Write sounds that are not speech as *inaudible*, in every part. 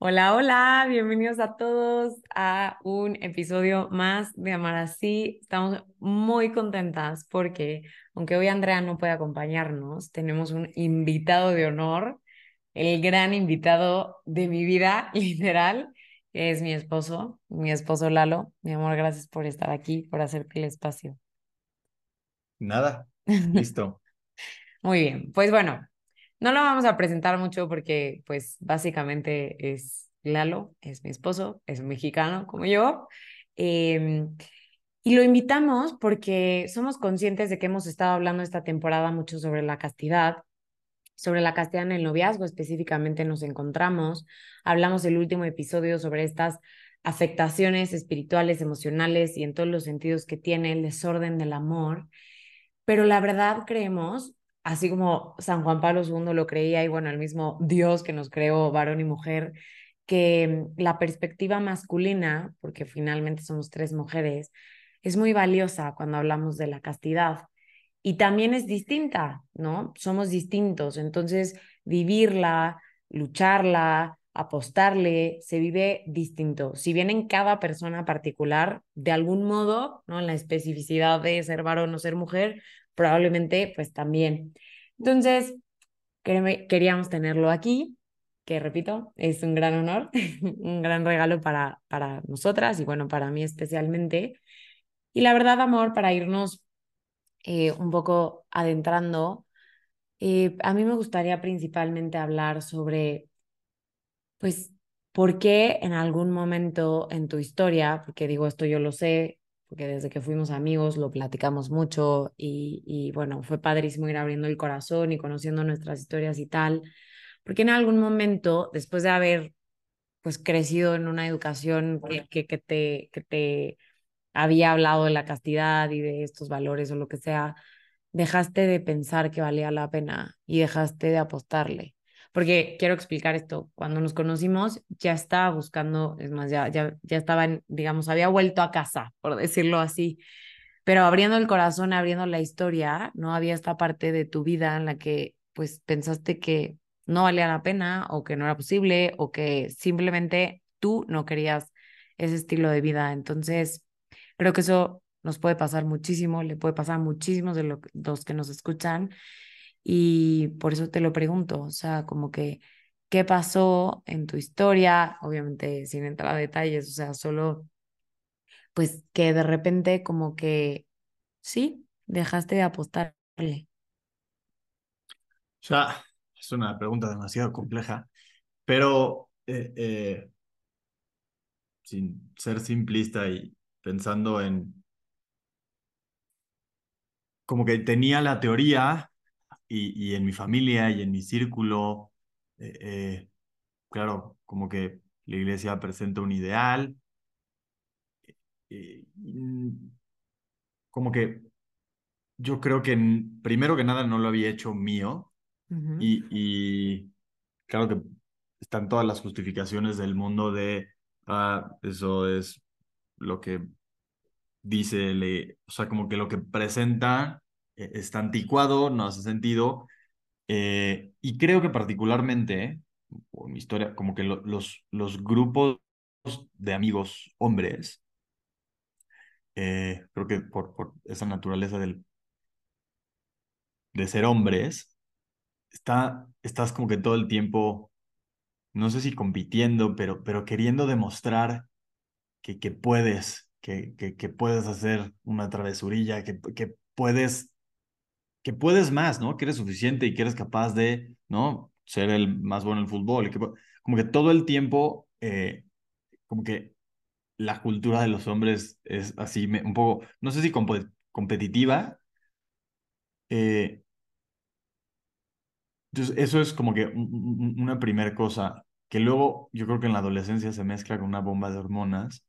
Hola, hola, bienvenidos a todos a un episodio más de Amar Así. Estamos muy contentas porque, aunque hoy Andrea no puede acompañarnos, tenemos un invitado de honor, el gran invitado de mi vida, *laughs* literal, que es mi esposo, mi esposo Lalo. Mi amor, gracias por estar aquí, por hacerte el espacio. Nada, *laughs* listo. Muy bien, pues bueno, no lo vamos a presentar mucho porque, pues, básicamente es Lalo, es mi esposo, es mexicano como yo. Em, y lo invitamos porque somos conscientes de que hemos estado hablando esta temporada mucho sobre la castidad, sobre la castidad en el noviazgo específicamente nos encontramos. Hablamos el último episodio sobre estas afectaciones espirituales, emocionales y en todos los sentidos que tiene el desorden del amor. Pero la verdad creemos así como San Juan Pablo II lo creía y bueno, el mismo Dios que nos creó varón y mujer, que mm, la perspectiva masculina, porque finalmente somos tres mujeres, es muy valiosa cuando hablamos de la castidad. Y también es distinta, ¿no? Somos distintos, entonces vivirla, lucharla, apostarle, se vive distinto. Si bien en cada persona particular, de algún modo, ¿no? En la especificidad de ser varón o ser mujer, probablemente pues también. Entonces, queríamos tenerlo aquí, que repito, es un gran honor, *laughs* un gran regalo para, para nosotras y bueno, para mí especialmente. Y la verdad, amor, para irnos eh, un poco adentrando, eh, a mí me gustaría principalmente hablar sobre, pues, por qué en algún momento en tu historia, porque digo esto yo lo sé, porque desde que fuimos amigos lo platicamos mucho y, y, bueno, fue padrísimo ir abriendo el corazón y conociendo nuestras historias y tal, porque en algún momento, después de haber pues crecido en una educación que, que, que, te, que te había hablado de la castidad y de estos valores o lo que sea, dejaste de pensar que valía la pena y dejaste de apostarle. Porque quiero explicar esto, cuando nos conocimos ya estaba buscando, es más, ya, ya, ya estaba, en, digamos, había vuelto a casa, por decirlo así, pero abriendo el corazón, abriendo la historia, no había esta parte de tu vida en la que pues pensaste que no valía la pena o que no era posible o que simplemente tú no querías ese estilo de vida. Entonces, creo que eso nos puede pasar muchísimo, le puede pasar a muchísimos de los que nos escuchan y por eso te lo pregunto, o sea, como que, ¿qué pasó en tu historia? Obviamente sin entrar a detalles, o sea, solo, pues que de repente como que, sí, dejaste de apostarle. O sea, es una pregunta demasiado compleja, pero eh, eh, sin ser simplista y pensando en como que tenía la teoría y, en mi familia y en mi círculo, eh, eh, claro, como que la iglesia presenta un ideal, eh, como que yo creo que primero que nada no lo había hecho mío y, y, claro que están todas las justificaciones del mundo de, ah, eso es lo que dice, le, o sea, como que lo que presenta está anticuado, no hace sentido. Eh, y creo que particularmente, por mi historia, como que los, los grupos de amigos hombres, eh, creo que por, por esa naturaleza del, de ser hombres, está, estás como que todo el tiempo, no sé si compitiendo, pero, pero queriendo demostrar que, que puedes, que, que, que puedes hacer una travesurilla, que, que puedes que puedes más, ¿no? Que eres suficiente y que eres capaz de, ¿no? Ser el más bueno en el fútbol. Y que, como que todo el tiempo, eh, como que la cultura de los hombres es así, un poco, no sé si competitiva, eh, Entonces, eso es como que una primera cosa, que luego yo creo que en la adolescencia se mezcla con una bomba de hormonas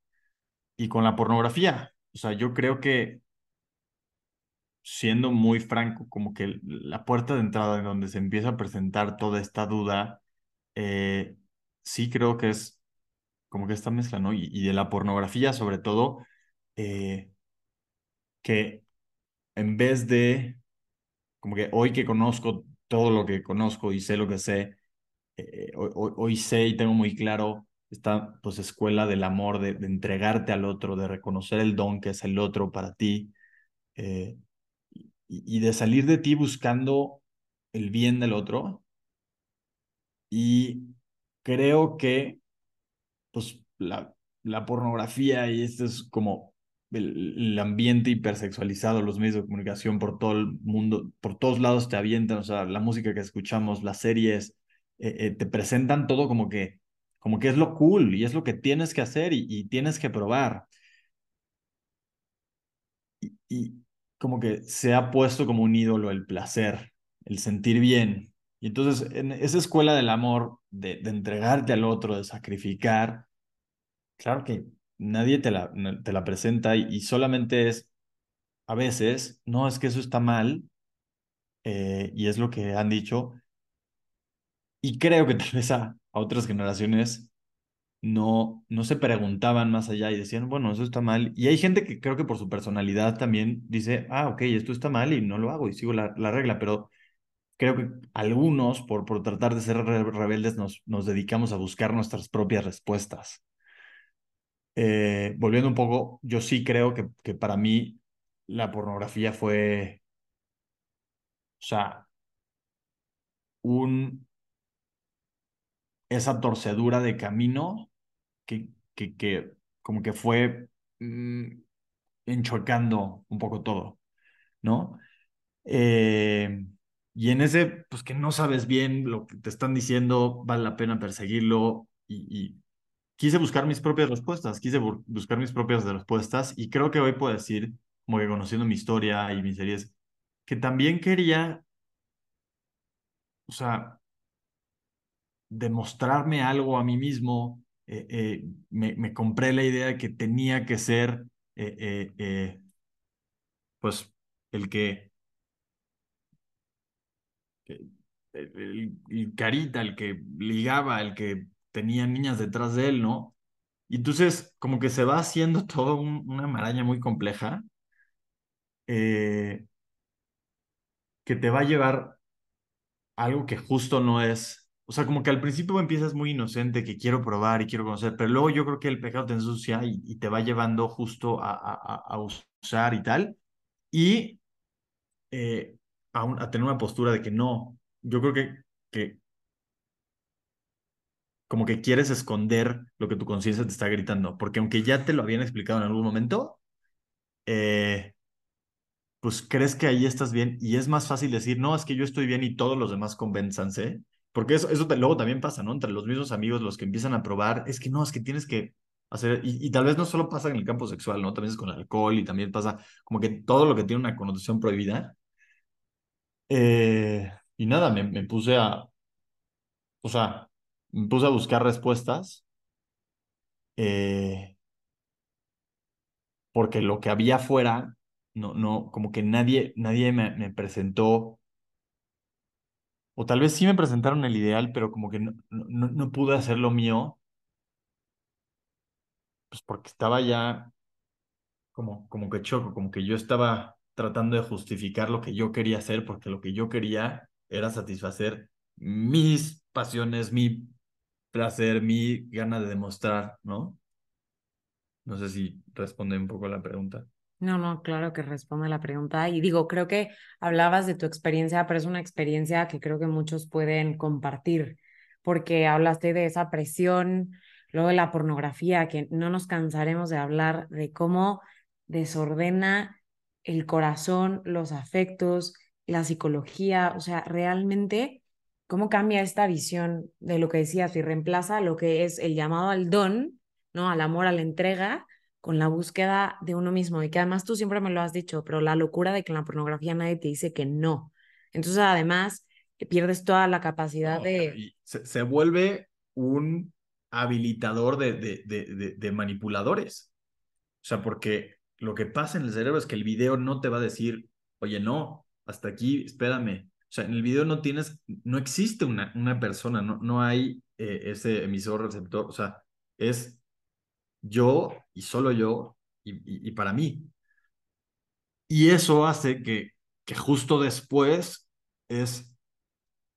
y con la pornografía. O sea, yo creo que, siendo muy franco, como que la puerta de entrada en donde se empieza a presentar toda esta duda, eh, sí creo que es como que esta mezcla, ¿no? Y, de la pornografía, sobre todo, eh, que en vez de, como que hoy que conozco todo lo que conozco y sé lo que sé, eh, hoy, hoy, sé y tengo muy claro esta pues escuela del amor, de, entregarte al otro, de reconocer el don que es el otro para ti eh, y, de salir de ti buscando el bien del otro. Y creo que pues la, la pornografía y esto es como el, ambiente hipersexualizado, los medios de comunicación por todo el mundo, por todos lados te avientan, o sea, la música que escuchamos, las series, eh, eh, te presentan todo como que, como que es lo cool y es lo que tienes que hacer y, tienes que probar. Y, como que se ha puesto como un ídolo el placer, el sentir bien. Y entonces, en esa escuela del amor, de, de entregarte al otro, de sacrificar, claro que nadie te la, te la presenta y, solamente es, a veces, no es que eso está mal, eh, y es lo que han dicho, y creo que tal vez a, otras generaciones no, no se preguntaban más allá y decían, bueno, eso está mal. Y hay gente que creo que por su personalidad también dice, ah, ok, esto está mal y no lo hago y sigo la, la regla, pero creo que algunos, por, por tratar de ser rebeldes, nos, nos dedicamos a buscar nuestras propias respuestas. Eh, volviendo un poco, yo sí creo que, que para mí la pornografía fue, o sea, un, esa torcedura de camino que, que, que como que fue mm, enchuecando un poco todo, ¿no? Eh, y en ese, pues que no sabes bien lo que te están diciendo, vale la pena perseguirlo y quise buscar mis propias respuestas, quise buscar mis propias respuestas y creo que hoy puedo decir, como que conociendo mi historia y mis series, que también quería, o sea, demostrarme algo a mí mismo. Eh, eh, me, compré la idea de que tenía que ser, eh, pues, el que, el carita, el que ligaba, el que tenía niñas detrás de él, ¿no? Y entonces como que se va haciendo *laughs* todo una maraña muy compleja que te va a llevar algo que justo no es, o sea, como que al principio empiezas muy inocente, que quiero probar y quiero conocer, pero luego yo creo que el pecado te ensucia y, te va llevando justo a, a, usar y tal, y eh, a, a, tener una postura de que no, yo creo que, que como que quieres esconder lo que tu conciencia te está gritando, porque aunque ya te lo habían explicado en algún momento, eh, pues crees que ahí estás bien y es más fácil decir, no, es que yo estoy bien y todos los demás convenzanse, porque eso, eso luego también pasa, ¿no? Entre los mismos amigos, los que empiezan a probar, es que no, es que tienes que hacer, y, tal vez no solo pasa en el campo sexual, ¿no? También es con el alcohol y también pasa como que todo lo que tiene una connotación prohibida. Eh, y nada, me, me puse a, o sea, me puse a buscar respuestas eh, porque lo que había afuera, no, no, como que nadie, nadie me, me, presentó, o tal vez sí me presentaron el ideal, pero como que no, no, no pude hacer lo mío, pues porque estaba ya como, como que choco, como que yo estaba tratando de justificar lo que yo quería hacer, porque lo que yo quería era satisfacer mis pasiones, mi placer, mi gana de demostrar, ¿no? No sé si responde un poco la pregunta. No, no, claro que responde a la pregunta. Y digo, creo que hablabas de tu experiencia, pero es una experiencia que creo que muchos pueden compartir, porque hablaste de esa presión, luego de la pornografía, que no nos cansaremos de hablar de cómo desordena el corazón, los afectos, la psicología, o sea, realmente cómo cambia esta visión de lo que decías y reemplaza lo que es el llamado al don, ¿no? Al amor, a la entrega, con la búsqueda de uno mismo. Y que además tú siempre me lo has dicho, pero la locura de que en la pornografía nadie te dice que no. Entonces, además, pierdes toda la capacidad de... Se, se, vuelve un habilitador de, de, de, de, manipuladores. O sea, porque lo que pasa en el cerebro es que el video no te va a decir, oye, no, hasta aquí, espérame. O sea, en el video no tienes, no existe una, una persona, no, no hay eh, ese emisor receptor. O sea, es yo y solo yo y, para mí. Y eso hace que, justo después es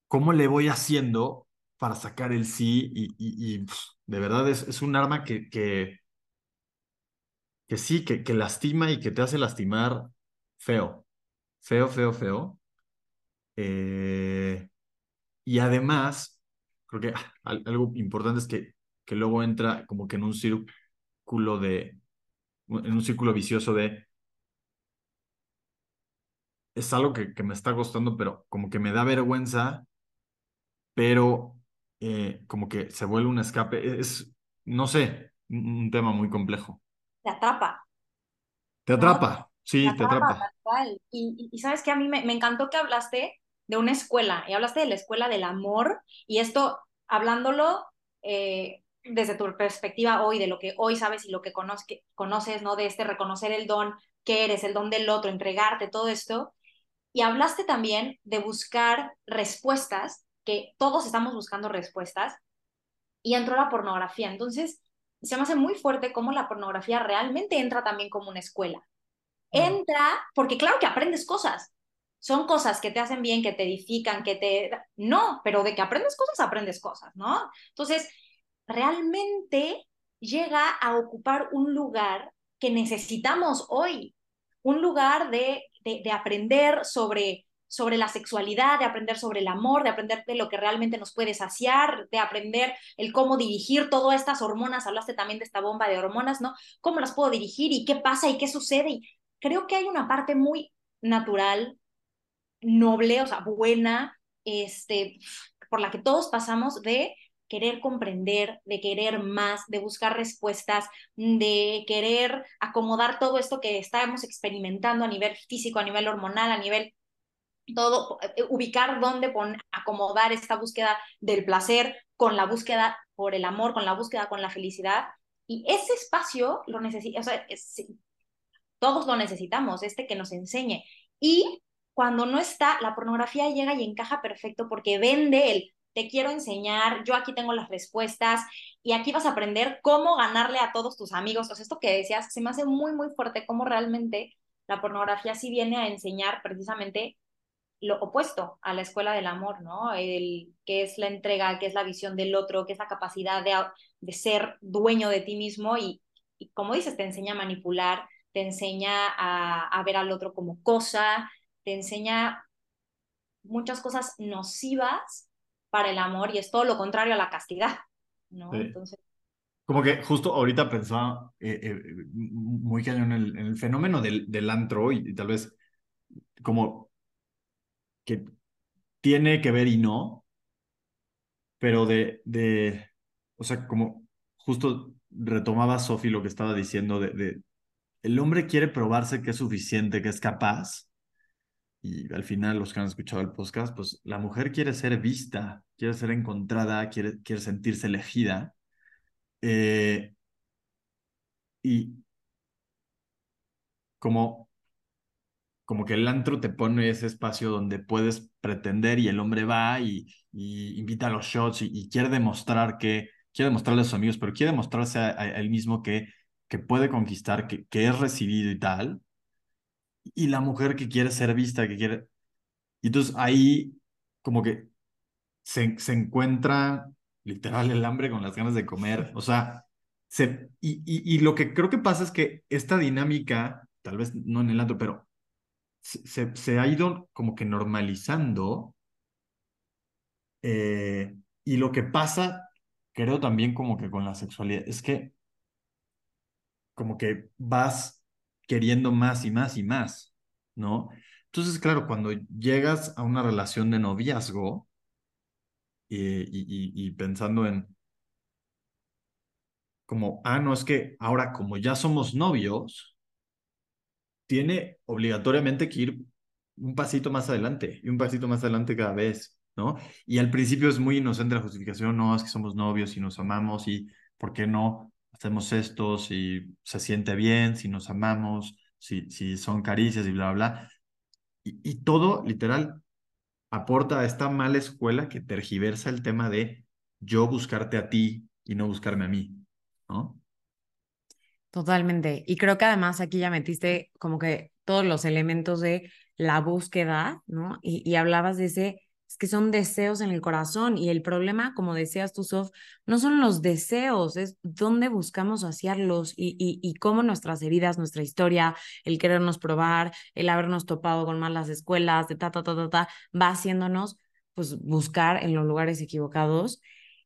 cómo le voy haciendo para sacar el sí y, y, de verdad es, es, un arma que, que, que sí, que, que lastima y que te hace lastimar feo, feo, feo, feo. Eh, y además, creo que ah, algo importante es que, que luego entra como que en un círculo de, en un círculo vicioso de, es algo que, que me está costando, pero como que me da vergüenza, pero eh, como que se vuelve un escape. Es, no sé, un, tema muy complejo. Te atrapa. Te atrapa, sí, te atrapa. Y, y, sabes que a mí me, me, encantó que hablaste de una escuela, y hablaste de la escuela del amor, y esto, hablándolo eh, desde tu perspectiva hoy, de lo que hoy sabes y lo que conoces, ¿no? De este reconocer el don que eres, el don del otro, entregarte, todo esto. Y hablaste también de buscar respuestas, que todos estamos buscando respuestas, y entró la pornografía. Entonces, se me hace muy fuerte cómo la pornografía realmente entra también como una escuela. Mm. Entra, porque claro que aprendes cosas. Son cosas que te hacen bien, que te edifican, que te... No, pero de que aprendes cosas, aprendes cosas, ¿no? Entonces, realmente llega a ocupar un lugar que necesitamos hoy, un lugar de, de, aprender sobre, sobre la sexualidad, de aprender sobre el amor, de aprender de lo que realmente nos puede saciar, de aprender el cómo dirigir todas estas hormonas. Hablaste también de esta bomba de hormonas, ¿no? ¿Cómo las puedo dirigir y qué pasa y qué sucede? Y creo que hay una parte muy natural, noble, o sea, buena, este, por la que todos pasamos de querer comprender, de querer más, de buscar respuestas, de querer acomodar todo esto que estamos experimentando a nivel físico, a nivel hormonal, a nivel todo, eh, ubicar dónde acomodar esta búsqueda del placer con la búsqueda por el amor, con la búsqueda con la felicidad. Y ese espacio lo necesita, todos lo necesitamos, este que nos enseñe. Y cuando no está, la pornografía llega y encaja perfecto porque vende el te quiero enseñar, yo aquí tengo las respuestas y aquí vas a aprender cómo ganarle a todos tus amigos. O sea, esto que decías se me hace muy, muy fuerte, cómo realmente la pornografía sí viene a enseñar precisamente lo opuesto a la escuela del amor, ¿no? El que es la entrega, que es la visión del otro, que es la capacidad de, de ser dueño de ti mismo y, como dices, te enseña a manipular, te enseña a, a ver al otro como cosa, te enseña muchas cosas nocivas para el amor y es todo lo contrario a la castidad, ¿no? Entonces... Como que justo ahorita pensaba eh, eh, muy cañón en el, en el fenómeno del, del antro y, tal vez como que tiene que ver y no, pero de, de o sea, como justo retomaba Sofi lo que estaba diciendo de, de, el hombre quiere probarse que es suficiente, que es capaz, y al final los que han escuchado el podcast, pues la mujer quiere ser vista, quiere ser encontrada, quiere, quiere sentirse elegida. Eh, y como, como que el antro te pone ese espacio donde puedes pretender y el hombre va y, y invita a los shots y, quiere demostrar que, quiere demostrarle a sus amigos, pero quiere demostrarse a, él mismo que, que puede conquistar, que, que es recibido y tal y la mujer que quiere ser vista, que quiere... Y entonces ahí como que se, se encuentra literal el hambre con las ganas de comer. O sea, se, y, y, lo que creo que pasa es que esta dinámica, tal vez no en el antro, pero se, se ha ido como que normalizando. Eh, y lo que pasa, creo también como que con la sexualidad, es que como que vas queriendo más y más y más, ¿no? Entonces, claro, cuando llegas a una relación de noviazgo eh, y, pensando en como, ah, no, es que ahora como ya somos novios, tiene obligatoriamente que ir un pasito más adelante y un pasito más adelante cada vez ¿no? Y al principio es muy inocente la justificación, no, es que somos novios y nos amamos y ¿por qué no hacemos esto si se siente bien, si nos amamos, si, si son caricias y bla, bla, y todo, literal, aporta a esta mala escuela que tergiversa el tema de yo buscarte a ti y no buscarme a mí, ¿no? Totalmente. Y creo que además aquí ya metiste como que todos los elementos de la búsqueda, ¿no? Y, y hablabas de ese, es que son deseos en el corazón y el problema, como decías tú, Sof, no son los deseos, es dónde buscamos saciarlos y, y, y cómo nuestras heridas, nuestra historia, el querernos probar, el habernos topado con malas escuelas, de ta, ta, ta, ta, ta, va haciéndonos pues buscar en los lugares equivocados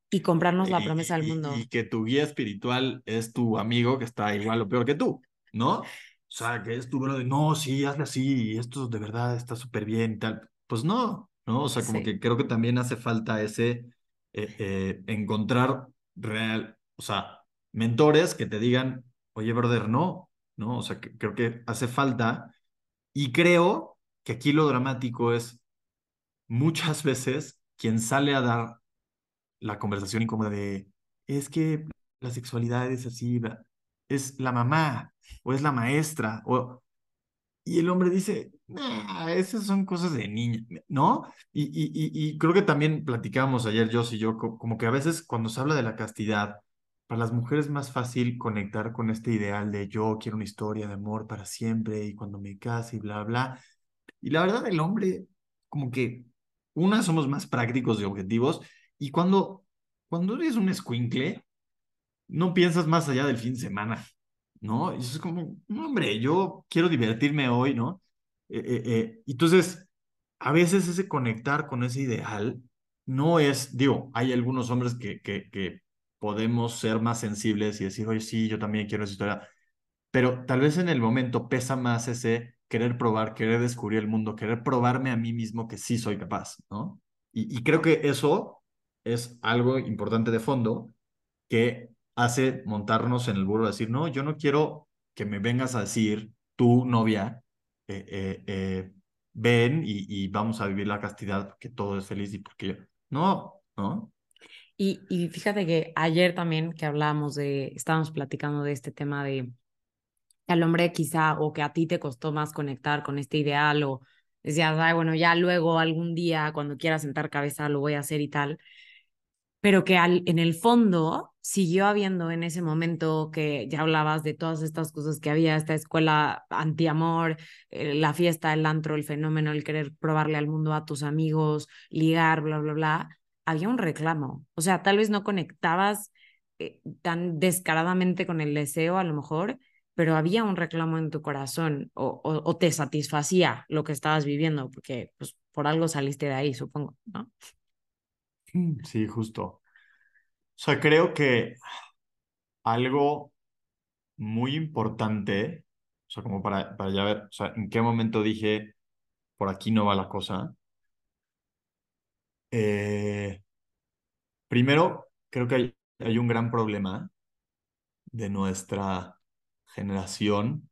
y comprarnos la promesa del mundo. Y, que tu guía espiritual es tu amigo que está igual o peor que tú, ¿no? O sea, que es tu de no, sí, hazle así, esto de verdad está súper bien y tal. Pues no, ¿no? O sea, como que creo que también hace falta ese eh, eh, encontrar real, o sea, mentores que te digan, oye, brother, no, ¿no? O sea, que, creo que hace falta. Y creo que aquí lo dramático es muchas *laughs* veces quien sale a dar la conversación incómoda de, es que la sexualidad es así, es la mamá o es la maestra, o... y el hombre dice, nah, esas son cosas de niña, ¿no? Y, y, y, creo que también platicábamos ayer, yo y yo, como que a veces cuando se habla de la castidad, para las mujeres es más fácil conectar con este ideal de yo quiero una historia de amor para siempre y cuando me case y bla, bla. Y la verdad, el hombre, como que, una, somos más prácticos y objetivos, y cuando, cuando eres un escuincle, no piensas más allá del fin de semana, ¿no? Y es como, hombre, yo quiero divertirme hoy, ¿no? Eh, eh, eh, entonces, a veces ese conectar con ese ideal no es, digo, hay algunos hombres que, que, podemos ser más sensibles y decir, oye, sí, yo también quiero esa historia, pero tal vez en el momento pesa más ese querer probar, querer descubrir el mundo, querer probarme a mí mismo que sí soy capaz, ¿no? Y creo que eso es algo importante de fondo que hace montarnos en el burro, decir, no, yo no quiero que me vengas a decir, tu novia, eh, eh, eh, ven y, vamos a vivir la castidad porque todo es feliz y porque yo, no, ¿no? Y, fíjate que ayer también que hablábamos de, estábamos platicando de este tema de al hombre quizá o que a ti te costó más conectar con este ideal o decías, ay, bueno, ya luego algún día cuando quiera sentar cabeza lo voy a hacer y tal pero que en el fondo siguió habiendo en ese momento que ya hablabas de todas estas cosas que había, esta escuela antiamor, eh, la fiesta, el antro, el fenómeno, el querer probarle al mundo a tus amigos, ligar, bla, bla, bla, había un reclamo. O sea, tal vez no conectabas eh, tan descaradamente con el deseo a lo mejor, pero había un reclamo en tu corazón o, o, o te satisfacía lo que estabas viviendo, porque pues por algo saliste de ahí, supongo, ¿no? Sí, justo. O sea, creo que algo muy importante, o sea, como para, para ya ver, o sea, en qué momento dije, por aquí no va la cosa. Eh, primero, creo que hay, hay un gran problema de nuestra generación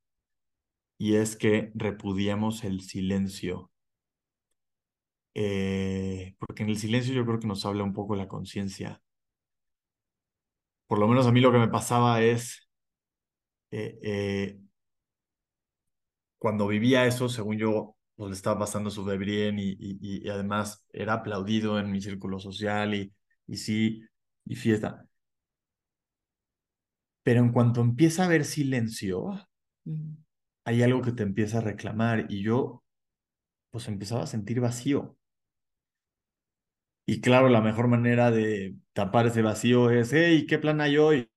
y es que repudiamos el silencio. Eh, porque en el silencio yo creo que nos habla un poco la conciencia. Por lo menos a mí lo que me pasaba es, eh, eh, cuando vivía eso, según yo, pues le estaba pasando súper bien y, y, y, además era aplaudido en mi círculo social y, y sí, y fiesta. Pero en cuanto empieza a haber silencio, hay algo que te empieza a reclamar y yo pues empezaba a sentir vacío. Y claro, la mejor manera de tapar ese vacío es, hey, ¿qué plan hay hoy?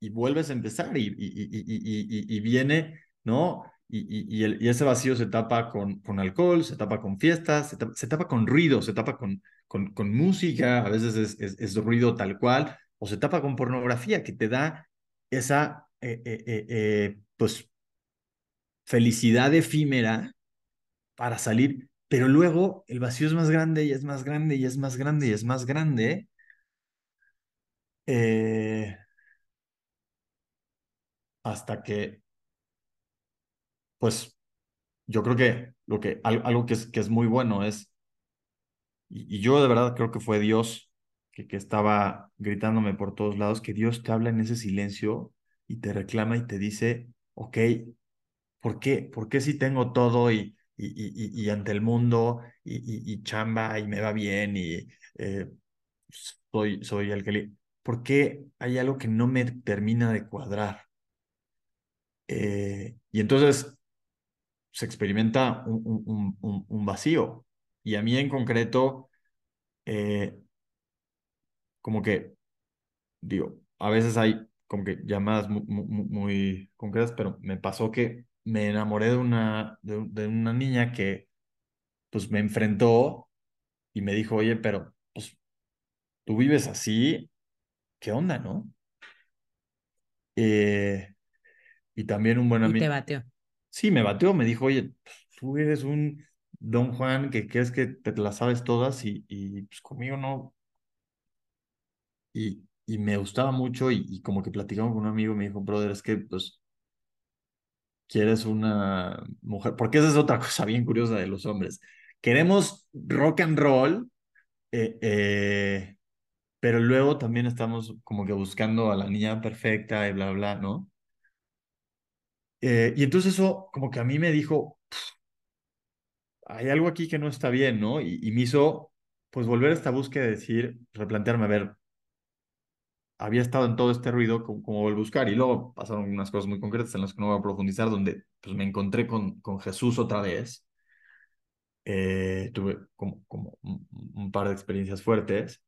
Y vuelves a empezar y, y, y, y viene, ¿no? Y, el, ese vacío se tapa con, con alcohol, se tapa con fiestas, se tapa, se tapa con ruido, se tapa con, con, música, a veces es, es, es, ruido tal cual, o se tapa con pornografía que te da esa, eh, eh, eh, pues, felicidad efímera para salir pero luego el vacío es más grande y es más grande y es más grande y es más grande. Eh, hasta que, pues, yo creo que, lo que algo que es, que es muy bueno es y, yo de verdad creo que fue Dios que, que estaba gritándome por todos lados, que Dios te habla en ese silencio y te reclama y te dice, ok, ¿por qué? ¿Por qué si tengo todo y, y, ante el mundo y, chamba y me va bien y eh, soy, soy el que. ¿Por qué hay algo que no me termina de cuadrar? Eh, y entonces se experimenta un, vacío. Y a mí en concreto, eh, como que, digo, a veces hay como que llamadas muy, muy, concretas, pero me pasó que me enamoré de una, de, de, una niña que pues me enfrentó y me dijo, oye, pero pues tú vives así, ¿qué onda, no? Eh, y también un buen amigo. Y te bateó. Sí, me bateó, me dijo, oye, tú eres un Don Juan que crees que te las sabes todas y, y pues conmigo no. Y, y me gustaba mucho y, y, como que platicamos con un amigo, me dijo, brother, es que pues quieres una mujer, porque esa es otra *laughs* cosa bien curiosa de los hombres. Queremos rock and roll, eh, eh, pero luego también estamos como que buscando a la niña perfecta y bla, bla, ¿no? Eh, y entonces eso como que a mí me dijo, hay algo aquí que no está bien, ¿no? Y, me hizo pues volver a esta búsqueda de decir, replantearme, a ver, había estado en todo este ruido como, el buscar y luego pasaron unas cosas muy concretas en las que no voy a profundizar, donde pues me encontré con, con Jesús otra vez. Eh, tuve como, como un, par de experiencias fuertes,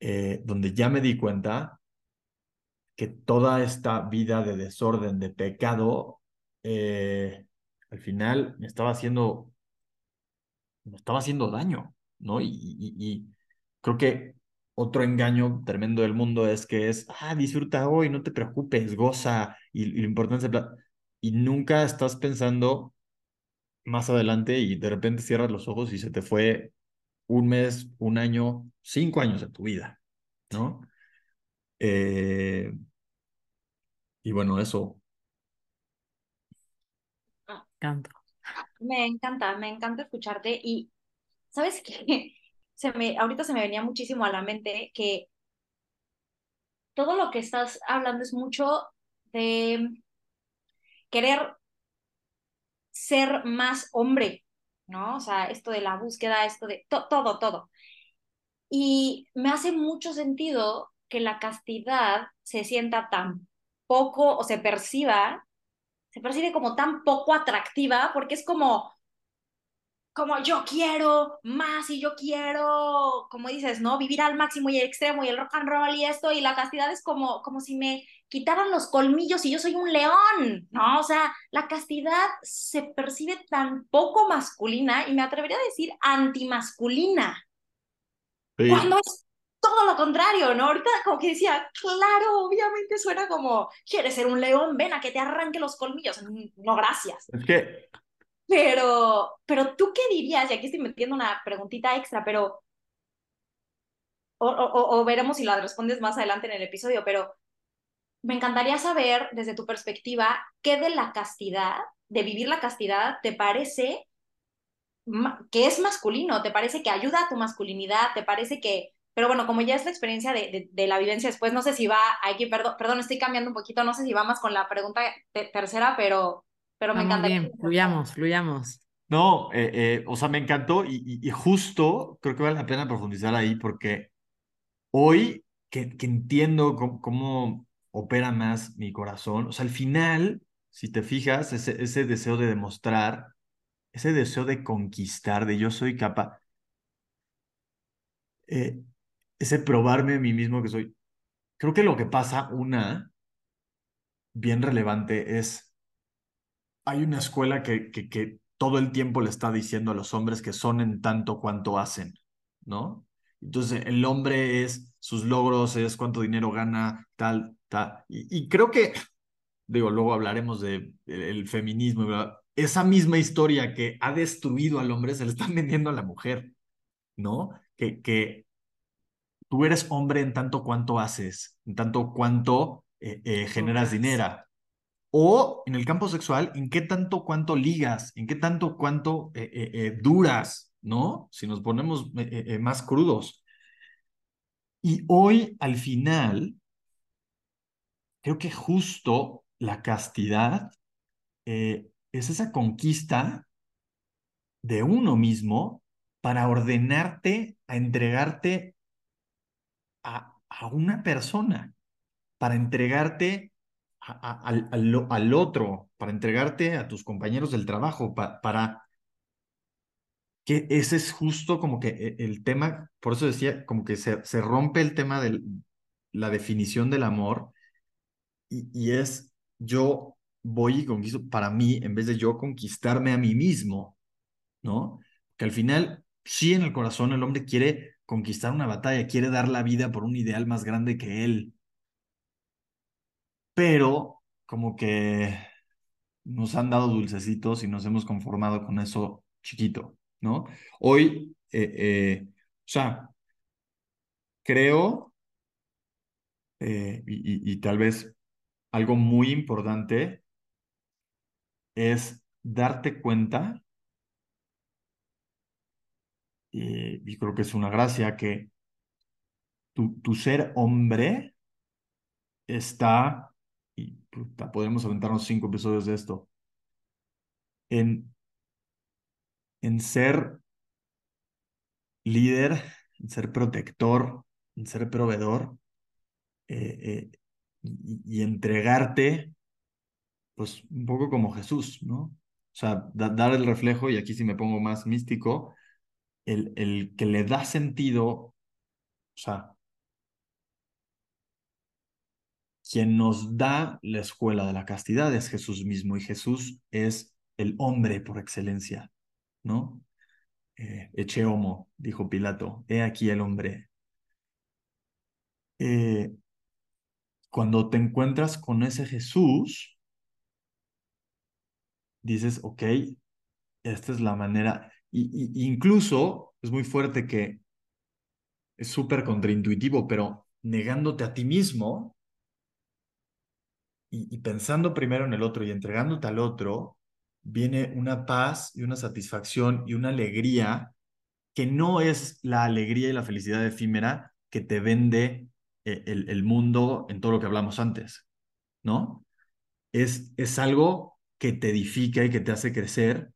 eh, donde ya me di cuenta que toda esta vida de desorden, de pecado, eh, al final me estaba haciendo, me estaba haciendo daño, ¿no? Y, creo que otro engaño tremendo del mundo es que es, ah, disfruta hoy, no te preocupes, goza, y, y lo importante es, y nunca estás pensando más adelante y de repente cierras los ojos y se te fue un mes, un año, cinco años de tu vida, ¿no? Eh, y bueno, eso. Canto. Me encanta, me encanta escucharte y sabes qué, se me, ahorita se me venía muchísimo a la mente que todo lo que estás hablando es mucho de querer ser más hombre, ¿no? O sea, esto de la búsqueda, esto de todo, todo. Y me hace mucho sentido que la castidad se sienta tan poco o se perciba, se percibe como tan poco atractiva porque es como, como yo quiero más y yo quiero, como dices, ¿no? Vivir al máximo y el extremo y el rock and roll y esto y la castidad es como, como si me quitaran los colmillos y yo soy un león, ¿no? O sea, la castidad se percibe tan poco masculina y me atrevería a decir antimasculina. Sí. Cuando es todo lo contrario, ¿no? Ahorita como que decía, claro, obviamente suena como, ¿quieres ser un león? Ven a que te arranque los colmillos. No, gracias. Es que... Pero, pero tú qué dirías, y aquí estoy metiendo una preguntita extra, pero, o, o, veremos si la respondes más adelante en el episodio, pero me encantaría saber desde tu perspectiva, ¿qué de la castidad, de vivir la castidad, te parece que es masculino? ¿Te parece que ayuda a tu masculinidad? ¿Te parece que pero bueno, como ya es la experiencia de, de, de la vivencia después, no sé si va, aquí, perdón, perdón, estoy cambiando un poquito, no sé si va más con la pregunta tercera, pero, pero me encanta. Bien, fluyamos, fluyamos. No, eh, eh, o sea, me encantó y, y, justo creo que vale la pena profundizar ahí porque hoy que, que entiendo cómo, cómo, opera más mi corazón, o sea, al final, si te fijas, ese, ese deseo de demostrar, ese deseo de conquistar, de yo soy capaz, eh, ese probarme a mí mismo que soy. Creo que lo que pasa, una bien relevante, es, hay una escuela que, que, que todo el tiempo le está diciendo a los hombres que son en tanto cuanto hacen, ¿no? Entonces, el hombre es sus logros, es cuánto dinero gana, tal, tal. Y, y creo que, digo, luego hablaremos de el feminismo, ¿verdad? esa misma historia que ha destruido al hombre se le están *laughs* vendiendo a la mujer, ¿no? Que, que tú eres hombre en tanto cuanto haces, en tanto cuanto eh, eh, generas dinero. O en el campo sexual, en qué tanto cuánto ligas, en qué tanto cuánto eh, duras, ¿no? Si nos ponemos eh, eh, más crudos. Y hoy, al final, creo que justo la castidad es esa conquista de uno mismo para ordenarte a entregarte a, a una persona, para entregarte al, al, otro, para entregarte a tus compañeros del trabajo, para que ese es justo como que e, el tema, por eso decía, como que se, se rompe el tema de la definición del amor y, y es yo voy y conquisto para mí en vez de yo conquistarme a mí mismo, ¿no? Que al final, sí en el corazón el hombre quiere conquistar una batalla, quiere dar la vida por un ideal más grande que él, pero como que nos han dado dulcecitos y nos hemos conformado con eso chiquito, ¿no? Hoy, eh, eh, o sea, creo, eh, y, y tal vez algo muy importante es darte cuenta, y creo que es una gracia, que tu, tu ser hombre está y podremos aventarnos cinco episodios de esto, en, en ser líder, en ser protector, en ser proveedor eh, eh, y, entregarte, pues un poco como Jesús, ¿no? O sea, dar el reflejo, y aquí sí me pongo más místico, el, el que le da sentido, o sea, Quien nos da la escuela de la castidad es Jesús mismo y Jesús es el hombre por excelencia, ¿no? Eh, eche homo, dijo Pilato, he aquí el hombre. Eh, cuando te encuentras con ese Jesús, dices, ok, esta es la manera, y, incluso es muy fuerte que es súper contraintuitivo, pero negándote a ti mismo, y, pensando primero en el otro y entregándote al otro, viene una paz y una satisfacción y una alegría que no es la alegría y la felicidad efímera que te vende eh, el, el mundo en todo lo que hablamos antes, ¿no? Es, es algo que te edifica y que te hace crecer,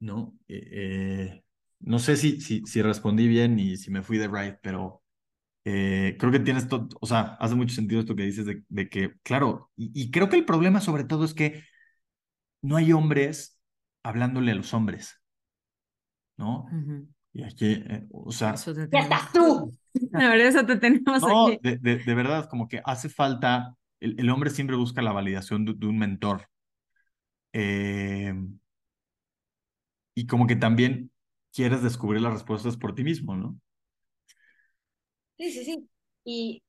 ¿no? Eh, eh, no sé si, si, si respondí bien y si me fui de right, pero eh, creo que tienes todo, o sea, hace mucho sentido esto que dices de, que, claro, y, creo que el problema sobre todo es que no hay hombres hablándole a los hombres, ¿no? Y aquí, eh, o sea... ¡Ya estás tú! *laughs* La verdad, eso te tenemos no, De, de, verdad, como que hace falta, el, hombre siempre busca la validación de, un mentor. Eh, y como que también quieres descubrir las respuestas por ti mismo, ¿no? Sí, sí, sí. Y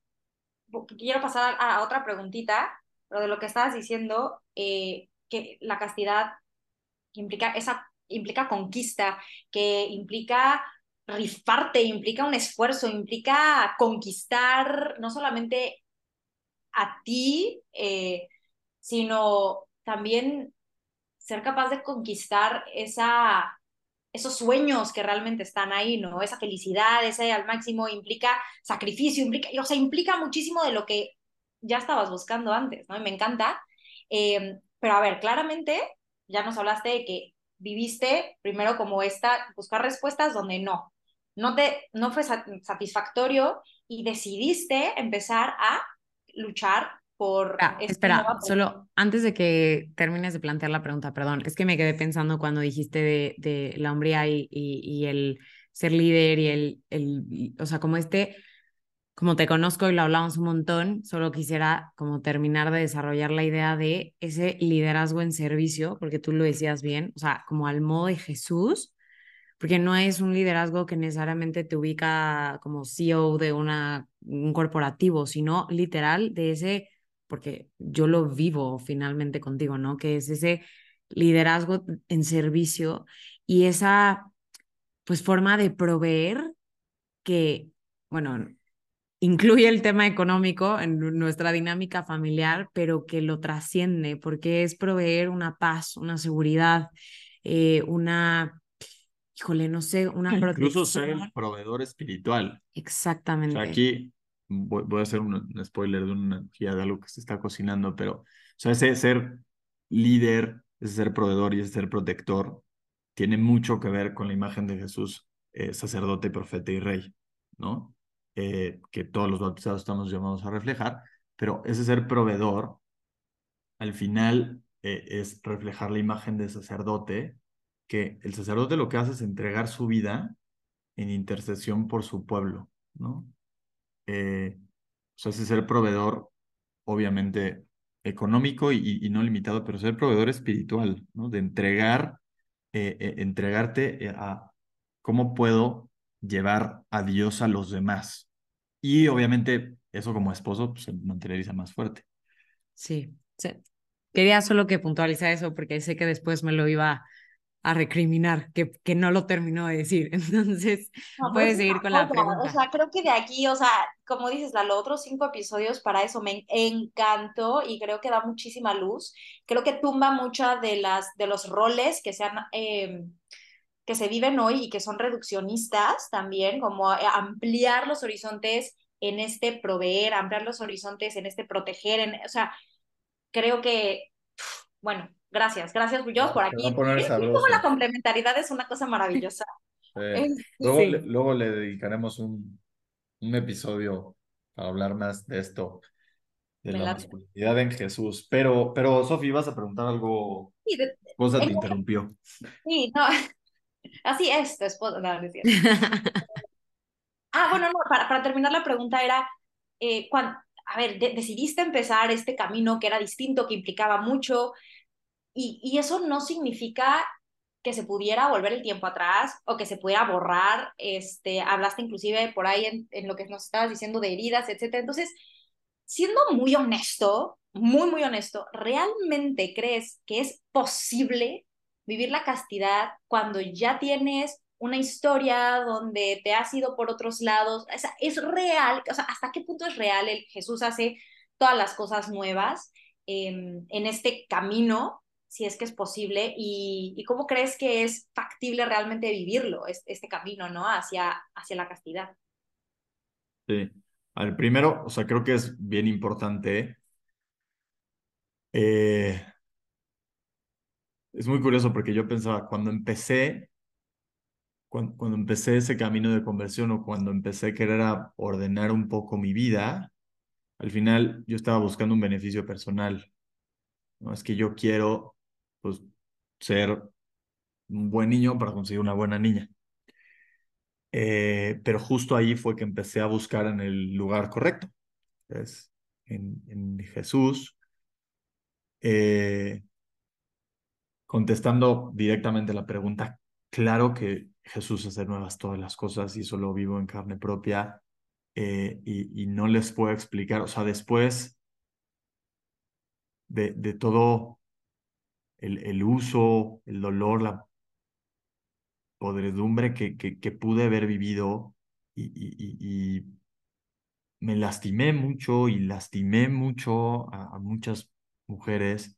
quiero pasar a, otra preguntita, pero de lo que estabas diciendo, eh, que la castidad implica esa implica conquista, que implica rifarte, implica un esfuerzo, implica conquistar no solamente a ti, eh, sino también ser capaz de conquistar esa esos sueños que realmente están ahí, ¿no? Esa felicidad, ese al máximo implica sacrificio, implica, o sea, implica muchísimo de lo que ya estabas buscando antes, ¿no? Y me encanta. Em, pero a ver, claramente ya nos hablaste de que viviste primero como esta, buscar respuestas donde no, no te, no fue satisfactorio y decidiste empezar a luchar por... Ah, espera, solo antes de que termines de plantear la pregunta, perdón, es que me quedé pensando cuando dijiste de, de la hombría y, y, el ser líder y el, el, o sea, como este, como te conozco y lo hablamos un montón, solo quisiera como terminar de desarrollar la idea de ese liderazgo en servicio, porque tú lo decías bien, o sea, como al modo de Jesús, porque no es un liderazgo que necesariamente te ubica como CEO de una, un corporativo, sino literal de ese porque yo lo vivo finalmente contigo, ¿no? Que es ese liderazgo en servicio y esa pues forma de proveer que, bueno, incluye el tema económico en nuestra dinámica familiar, pero que lo trasciende, porque es proveer una paz, una seguridad, eh, una híjole, no sé, una Incluso ser el proveedor espiritual. O Exactamente. sea, aquí voy, a hacer un, spoiler de una guía de algo que se está cocinando, pero, o ese ser líder, ese ser proveedor y ese ser protector tiene mucho que ver con la imagen de Jesús, eh, sacerdote, profeta y rey, ¿no? Eh, que todos los bautizados estamos llamados a reflejar, pero ese ser proveedor, al final, eh, es reflejar la imagen del sacerdote, que el sacerdote lo que hace es entregar su vida en intercesión por su pueblo, ¿no? Eh, o sea, ser proveedor, obviamente económico y, y no limitado, pero ser proveedor espiritual, ¿no? De entregar, eh, eh, entregarte eh, a cómo puedo llevar a Dios a los demás. Y obviamente eso como esposo pues, se materializa más fuerte. Sí, sí. Quería solo que puntualizar eso porque sé que después me lo iba a recriminar, que, que no lo terminó de decir. *laughs* Entonces, No, pero puedes es seguir con la joya, pregunta. O sea, creo que de aquí, o sea, como dices, la, los otros cinco episodios para eso me encantó y creo que da muchísima luz. Creo que tumba muchas de las de los roles que se han eh, que se viven hoy y que son reduccionistas también, como ampliar los horizontes en este proveer, ampliar los horizontes en este proteger, en, o sea, creo que, bueno, gracias, gracias Dios por aquí. Como la complementariedad es una cosa maravillosa. *laughs* Eh, luego, Sí. le, luego le dedicaremos un, un episodio para hablar más de esto, de Me la masculinidad en Jesús. Pero, pero Sofi, vas a preguntar algo. Sí, de- Cosa te en- interrumpió. sí, no, *laughs* así es, tu esposa, no, no es. *laughs* Ah, bueno, no, para, para terminar la pregunta era, eh, cuan- a ver, de- decidiste empezar este camino que era distinto, que implicaba mucho, y, y eso no significa que se pudiera volver el tiempo atrás o que se pudiera borrar, este, hablaste inclusive por ahí en, lo que nos estabas diciendo de heridas, etcétera. Entonces, siendo muy honesto, muy, muy honesto, ¿realmente crees que es posible vivir la castidad cuando ya tienes una historia donde te has ido por otros lados? O ¿es real? O sea, ¿hasta qué punto es real el Jesús hace todas las cosas nuevas eh, en este camino? Si es que es posible, y, y cómo crees que es factible realmente vivirlo, este, este camino, ¿no? Hacia, hacia la castidad. Sí. Al primero, o sea, creo que es bien importante. eh, es muy curioso porque yo pensaba, cuando empecé, cuando, cuando empecé ese camino de conversión o cuando empecé a querer ordenar un poco mi vida, al final yo estaba buscando un beneficio personal. ¿no? Es que yo quiero, pues, ser un buen niño para conseguir una buena niña. Eh, pero justo ahí fue que empecé a buscar en el lugar correcto, es en, en Jesús, eh, contestando directamente la pregunta, claro que Jesús hace nuevas todas las cosas y eso lo vivo en carne propia eh, y, y no les puedo explicar, o sea, después de, de todo el, el uso, el dolor, la podredumbre que, que, pude haber vivido y, y, y, me lastimé mucho y lastimé mucho a, muchas mujeres.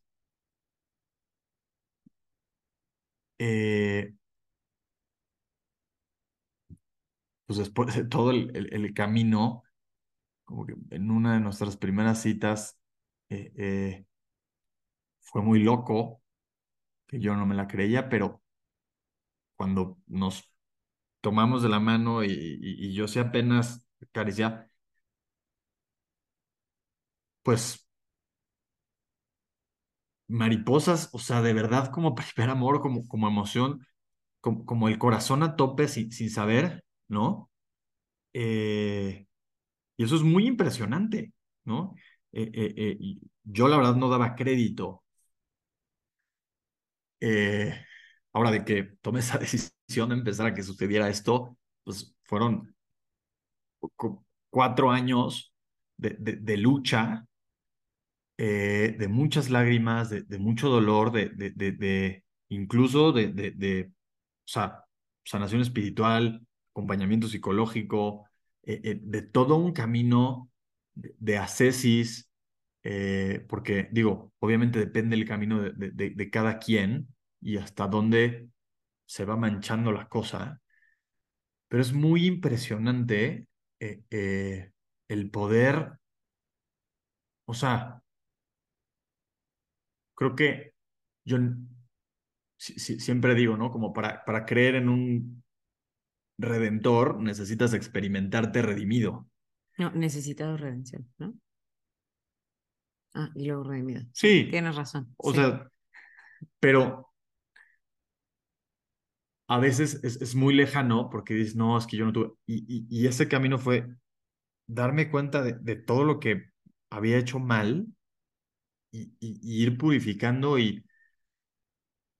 Eh, pues después de todo el, el, el camino, como que en una de nuestras primeras citas eh, eh, fue muy loco, que yo no me la creía, pero cuando nos tomamos de la mano y, y, yo sé apenas acariciar, pues mariposas, o sea, de verdad como *laughs* primer amor, como, como emoción, como, como el corazón a tope sin, sin saber, ¿no? Eh, y eso es muy impresionante, ¿no? Eh, eh, yo la verdad no daba crédito. Eh, ahora de que tomé esa *laughs* decisión de empezar a que sucediera esto, pues fueron cu- cuatro años de, lucha, eh, de muchas lágrimas, de, mucho dolor, de, incluso de, sanación espiritual, acompañamiento psicológico, eh, de todo un camino de, ascesis, porque digo, obviamente depende el camino de cada quien y hasta dónde, se va manchando la cosa, pero es muy impresionante eh, eh, el poder, o sea, creo que yo siempre digo, ¿no? Como para, para creer en un redentor necesitas experimentarte redimido. No, necesitas redención, ¿no? Ah, y luego redimido. Sí. Tienes razón. O sea, pero a veces es, muy lejano porque dices, no, es que yo no tuve. Y, y, ese camino fue darme cuenta de, de, todo lo que había hecho mal y, y ir purificando y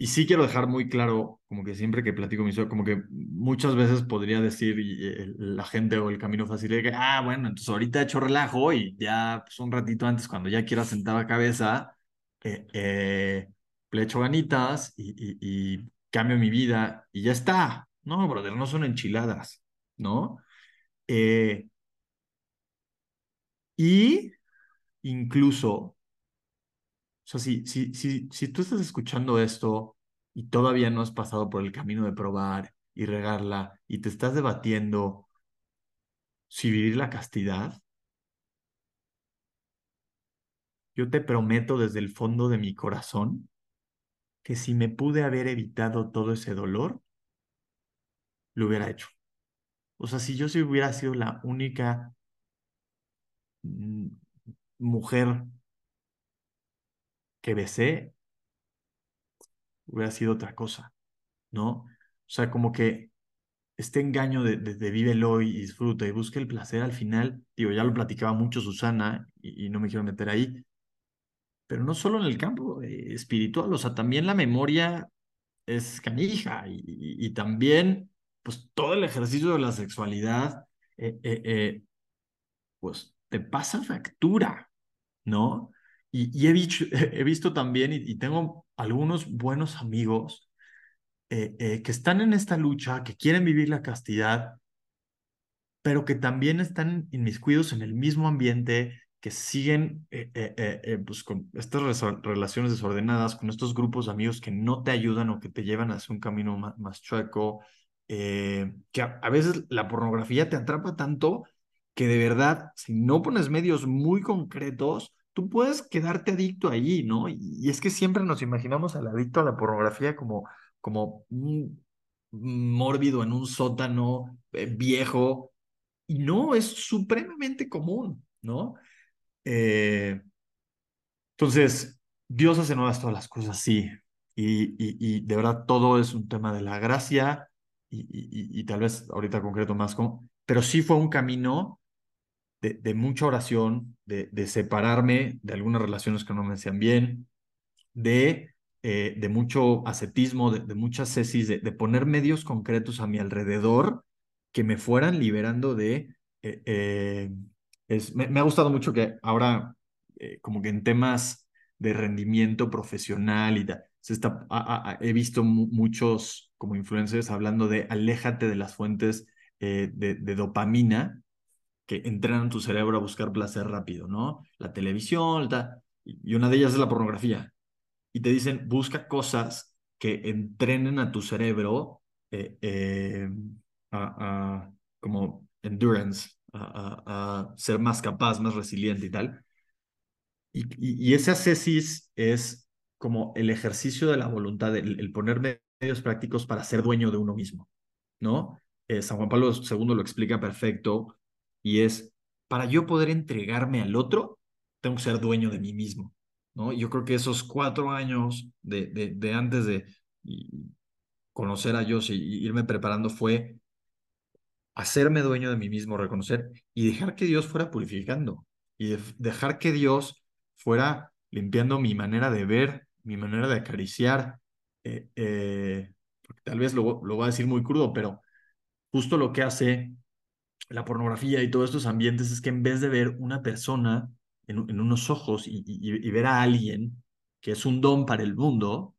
y sí quiero dejar muy claro, como que siempre que platico mi historia, como que muchas veces podría decir la gente o el camino fácil de que, ah, bueno, entonces ahorita he hecho relajo y ya pues, un ratito antes, cuando ya quiera sentar la cabeza, eh, eh, le echo ganitas y, y, cambio mi vida y ya está. No, brother, no son enchiladas, ¿no? Eh, y incluso o sea, si, si, si, si tú estás escuchando esto y todavía no has pasado por el camino de probar y regarla y te estás debatiendo si vivir la castidad, yo te prometo desde el fondo de mi corazón que si me pude haber evitado todo ese dolor, lo hubiera hecho. O sea, si yo si hubiera sido la única mujer que besé hubiera sido otra cosa, ¿no? O sea, como que este engaño de, de, vívelo y disfruta y busca el placer al final, digo, ya lo platicaba mucho Susana y, no me quiero meter ahí, pero no solo en el campo eh, espiritual, o sea, también la memoria es canija y, también, pues todo el ejercicio de la sexualidad, eh, eh, pues te pasa factura, ¿no? Y, he, visto, *laughs* he, visto también, y, tengo algunos buenos amigos eh, eh, que están en esta lucha, que quieren vivir la castidad, pero que también están inmiscuidos en el mismo ambiente, que siguen eh, pues, con estas relaciones desordenadas, con estos grupos de amigos que no te ayudan o que te llevan hacia un camino más, chueco, que a, veces la pornografía te atrapa tanto que de verdad, si no pones medios muy concretos, tú puedes quedarte adicto allí, ¿no? Y, es que siempre nos imaginamos al adicto a la pornografía como, como un mórbido en un sótano eh, viejo, y no, es supremamente común, ¿no? Eh, entonces, Dios hace nuevas todas las cosas, sí, y, y, de verdad todo es un tema de la gracia, y, y tal vez ahorita concreto más, pero sí fue un camino de, mucha oración, de, de, separarme de algunas relaciones que no me hacían bien, de, eh, de mucho ascetismo, de, muchas cesis, de, poner medios concretos a mi alrededor que me fueran liberando de... Eh, me, ha gustado mucho que ahora, como que en temas de rendimiento profesional y se está, he visto muchos como influencers hablando de aléjate de las fuentes de, dopamina que entrenan tu cerebro a buscar placer rápido, ¿no? La televisión, y una de ellas es la pornografía. Y te dicen, busca cosas que entrenen a tu cerebro eh, eh, a, como endurance, a, ser más capaz, más resiliente y tal. Y, y, ese ascesis es como el ejercicio de la voluntad, el, poner medios prácticos para ser dueño de uno mismo, ¿no? Eh, San Juan Pablo II lo explica perfecto y es, para yo poder entregarme al otro, tengo que ser dueño de mí mismo, ¿no? Yo creo que esos cuatro años de, de, antes de conocer a Dios y, irme preparando fue hacerme dueño de mí mismo, reconocer y dejar que Dios fuera purificando y dejar que Dios fuera limpiando mi manera de ver, mi manera de acariciar. Eh, eh, tal vez lo, lo voy a decir muy crudo, pero justo lo que hace la pornografía y todos estos ambientes es que en vez de ver una persona en, unos ojos y, ver a alguien que es un don para el mundo,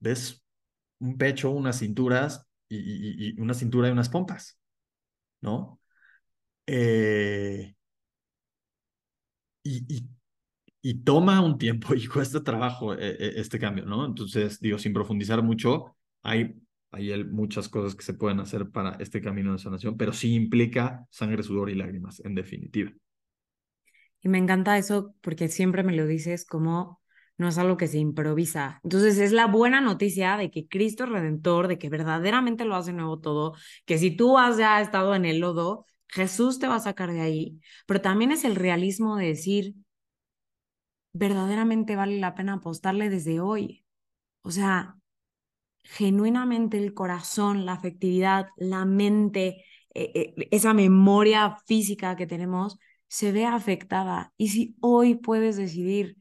ves un pecho, unas cinturas y, una cintura y unas pompas, ¿no? Eh, y, toma un tiempo *laughs* y cuesta trabajo eh, eh, este cambio, ¿no? Entonces, digo, sin profundizar mucho, hay hay muchas cosas que se pueden hacer para este camino de sanación, pero sí implica sangre, sudor y lágrimas, en definitiva. Y me encanta eso porque siempre me lo dices como no es algo que se improvisa. Entonces es la buena noticia de que Cristo es redentor, de que verdaderamente lo hace nuevo todo, que si tú has ya estado en el lodo, Jesús te va a sacar de ahí, pero también es el realismo de decir, verdaderamente vale la pena apostarle desde hoy. O sea, genuinamente el corazón, la afectividad, la mente, eh, eh, esa memoria física que tenemos, se ve afectada. Y si hoy puedes decidir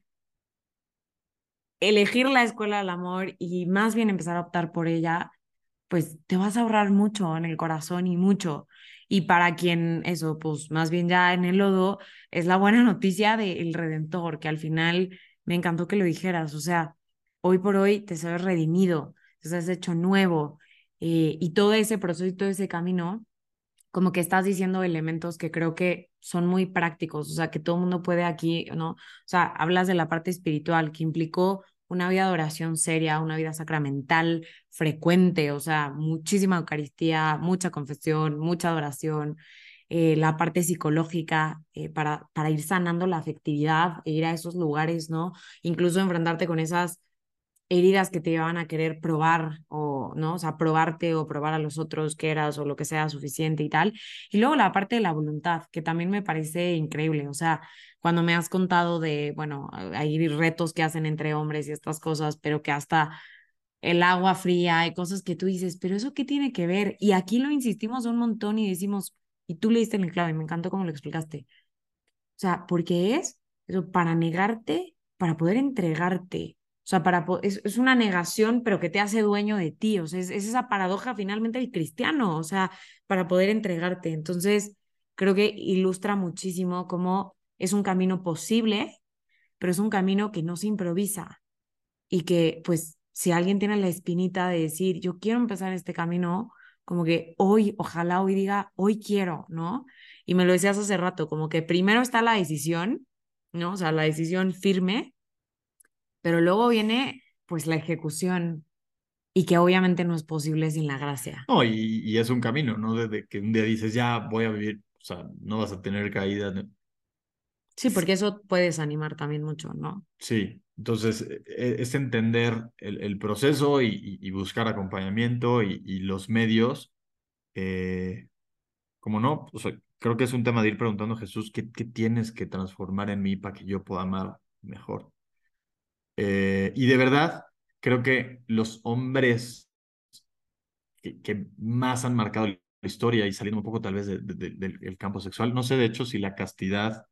elegir la escuela del amor y más bien empezar a optar por ella, pues te vas a ahorrar mucho en el corazón y mucho. Y para quien eso, pues más bien ya en el lodo, es la buena *laughs* noticia del Redentor, que al final me encantó que lo dijeras, o sea, hoy por hoy te sabes redimido, te has hecho nuevo eh, y todo ese proceso y todo ese camino, como que estás diciendo elementos que creo que son muy prácticos, o sea, que todo el mundo puede aquí, ¿no? O sea, hablas de la parte espiritual que implicó una vida de oración seria, una vida sacramental frecuente, o sea, muchísima Eucaristía, mucha confesión, mucha adoración, eh, la parte psicológica eh, para, para ir sanando la afectividad e ir a esos lugares, ¿no? Incluso enfrentarte con esas heridas que te llevan a querer probar o, ¿no? O sea, probarte o probar a los otros que eras o lo que sea suficiente y tal. Y luego la parte de la voluntad, que también me parece increíble. O sea, cuando me has contado de, bueno, hay retos que hacen entre hombres y estas cosas, pero que hasta el agua fría, hay cosas que tú dices, pero eso qué tiene que ver? Y aquí lo insistimos un montón y decimos, y tú le diste el clave, me encantó cómo lo explicaste. O sea, porque es eso, para negarte, para poder entregarte, o sea, para, es, es, una negación, pero que te hace dueño de ti. O sea, es, es, esa paradoja finalmente del cristiano, o sea, para poder entregarte. Entonces, creo que ilustra muchísimo cómo es un camino posible, pero es un camino que no se improvisa. Y que, pues, si alguien tiene la espinita de decir, yo quiero empezar este camino, como que hoy, ojalá hoy diga, hoy quiero, ¿no? Y me lo decías hace rato, como que primero está la decisión, ¿no? O sea, la decisión firme pero luego viene pues la ejecución y que obviamente no es posible sin la gracia. No, y, es un camino, ¿no? Desde que un día dices, ya voy a vivir, o sea, no vas a tener caídas. Sí, porque eso puede desanimar también mucho, ¿no? Sí, entonces e, e, es entender el, proceso y, buscar acompañamiento y, los medios. Eh, como no, o sea, creo que es un tema de ir preguntando a Jesús, ¿qué, ¿qué tienes que transformar en mí para que yo pueda amar mejor? Eh, y de verdad, creo que los hombres que, más han marcado la historia y saliendo un poco tal vez del campo sexual, no sé de hecho si la castidad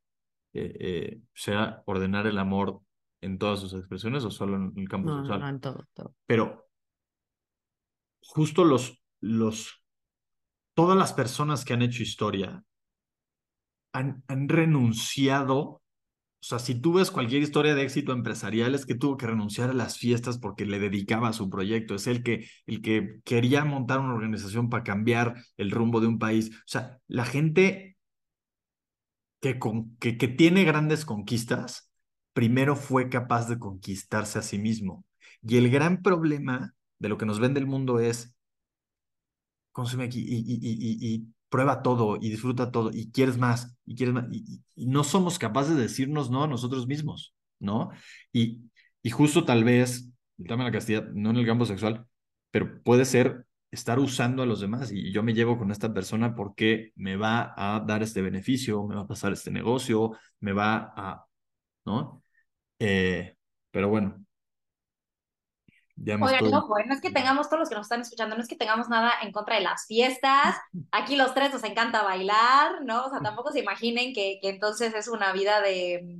eh, eh, sea ordenar el amor en todas sus expresiones o solo en el campo sexual. No, en todo, todo. Pero justo los, los, todas las personas que han hecho historia han, han renunciado o sea, si tú ves cualquier historia de éxito empresarial, es que tuvo que renunciar a las fiestas porque le dedicaba a su proyecto. Es el que, el que quería montar una organización para cambiar el rumbo de un país. O sea, la gente que, con, que, que tiene grandes conquistas, primero fue capaz de conquistarse a sí mismo. Y el gran problema de lo que nos vende el mundo es, consume aquí y, y, y, y prueba todo y disfruta todo y quieres más y quieres más y, no somos capaces de decirnos no a nosotros mismos, ¿no? Y, y justo tal vez, el tema de la castidad, no en el campo sexual, pero puede ser estar usando a los demás y yo me llevo con esta persona porque me va a dar este beneficio, me va a pasar este negocio, me va a, ¿no? Eh, pero bueno, Oigan, ojo, ¿eh? no es que tengamos, todos los que nos están escuchando, no es que tengamos nada en contra de las fiestas. *laughs* Aquí los tres nos encanta bailar, ¿no? O sea, tampoco se imaginen que, que entonces es una vida de,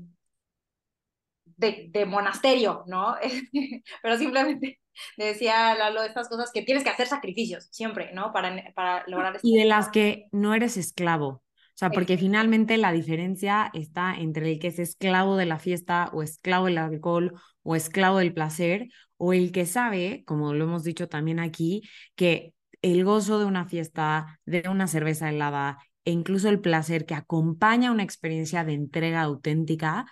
de, de monasterio, ¿no? *laughs* Pero simplemente *laughs* decía Lalo estas cosas que tienes que hacer sacrificios siempre, ¿no? Para, para lograr Y de las que no eres esclavo. O sea, porque finalmente la diferencia está entre el que es esclavo de la fiesta o esclavo del alcohol o esclavo del placer o el que sabe, como lo hemos dicho también aquí, que el gozo de una fiesta, de una cerveza helada e incluso el placer que acompaña una experiencia de entrega auténtica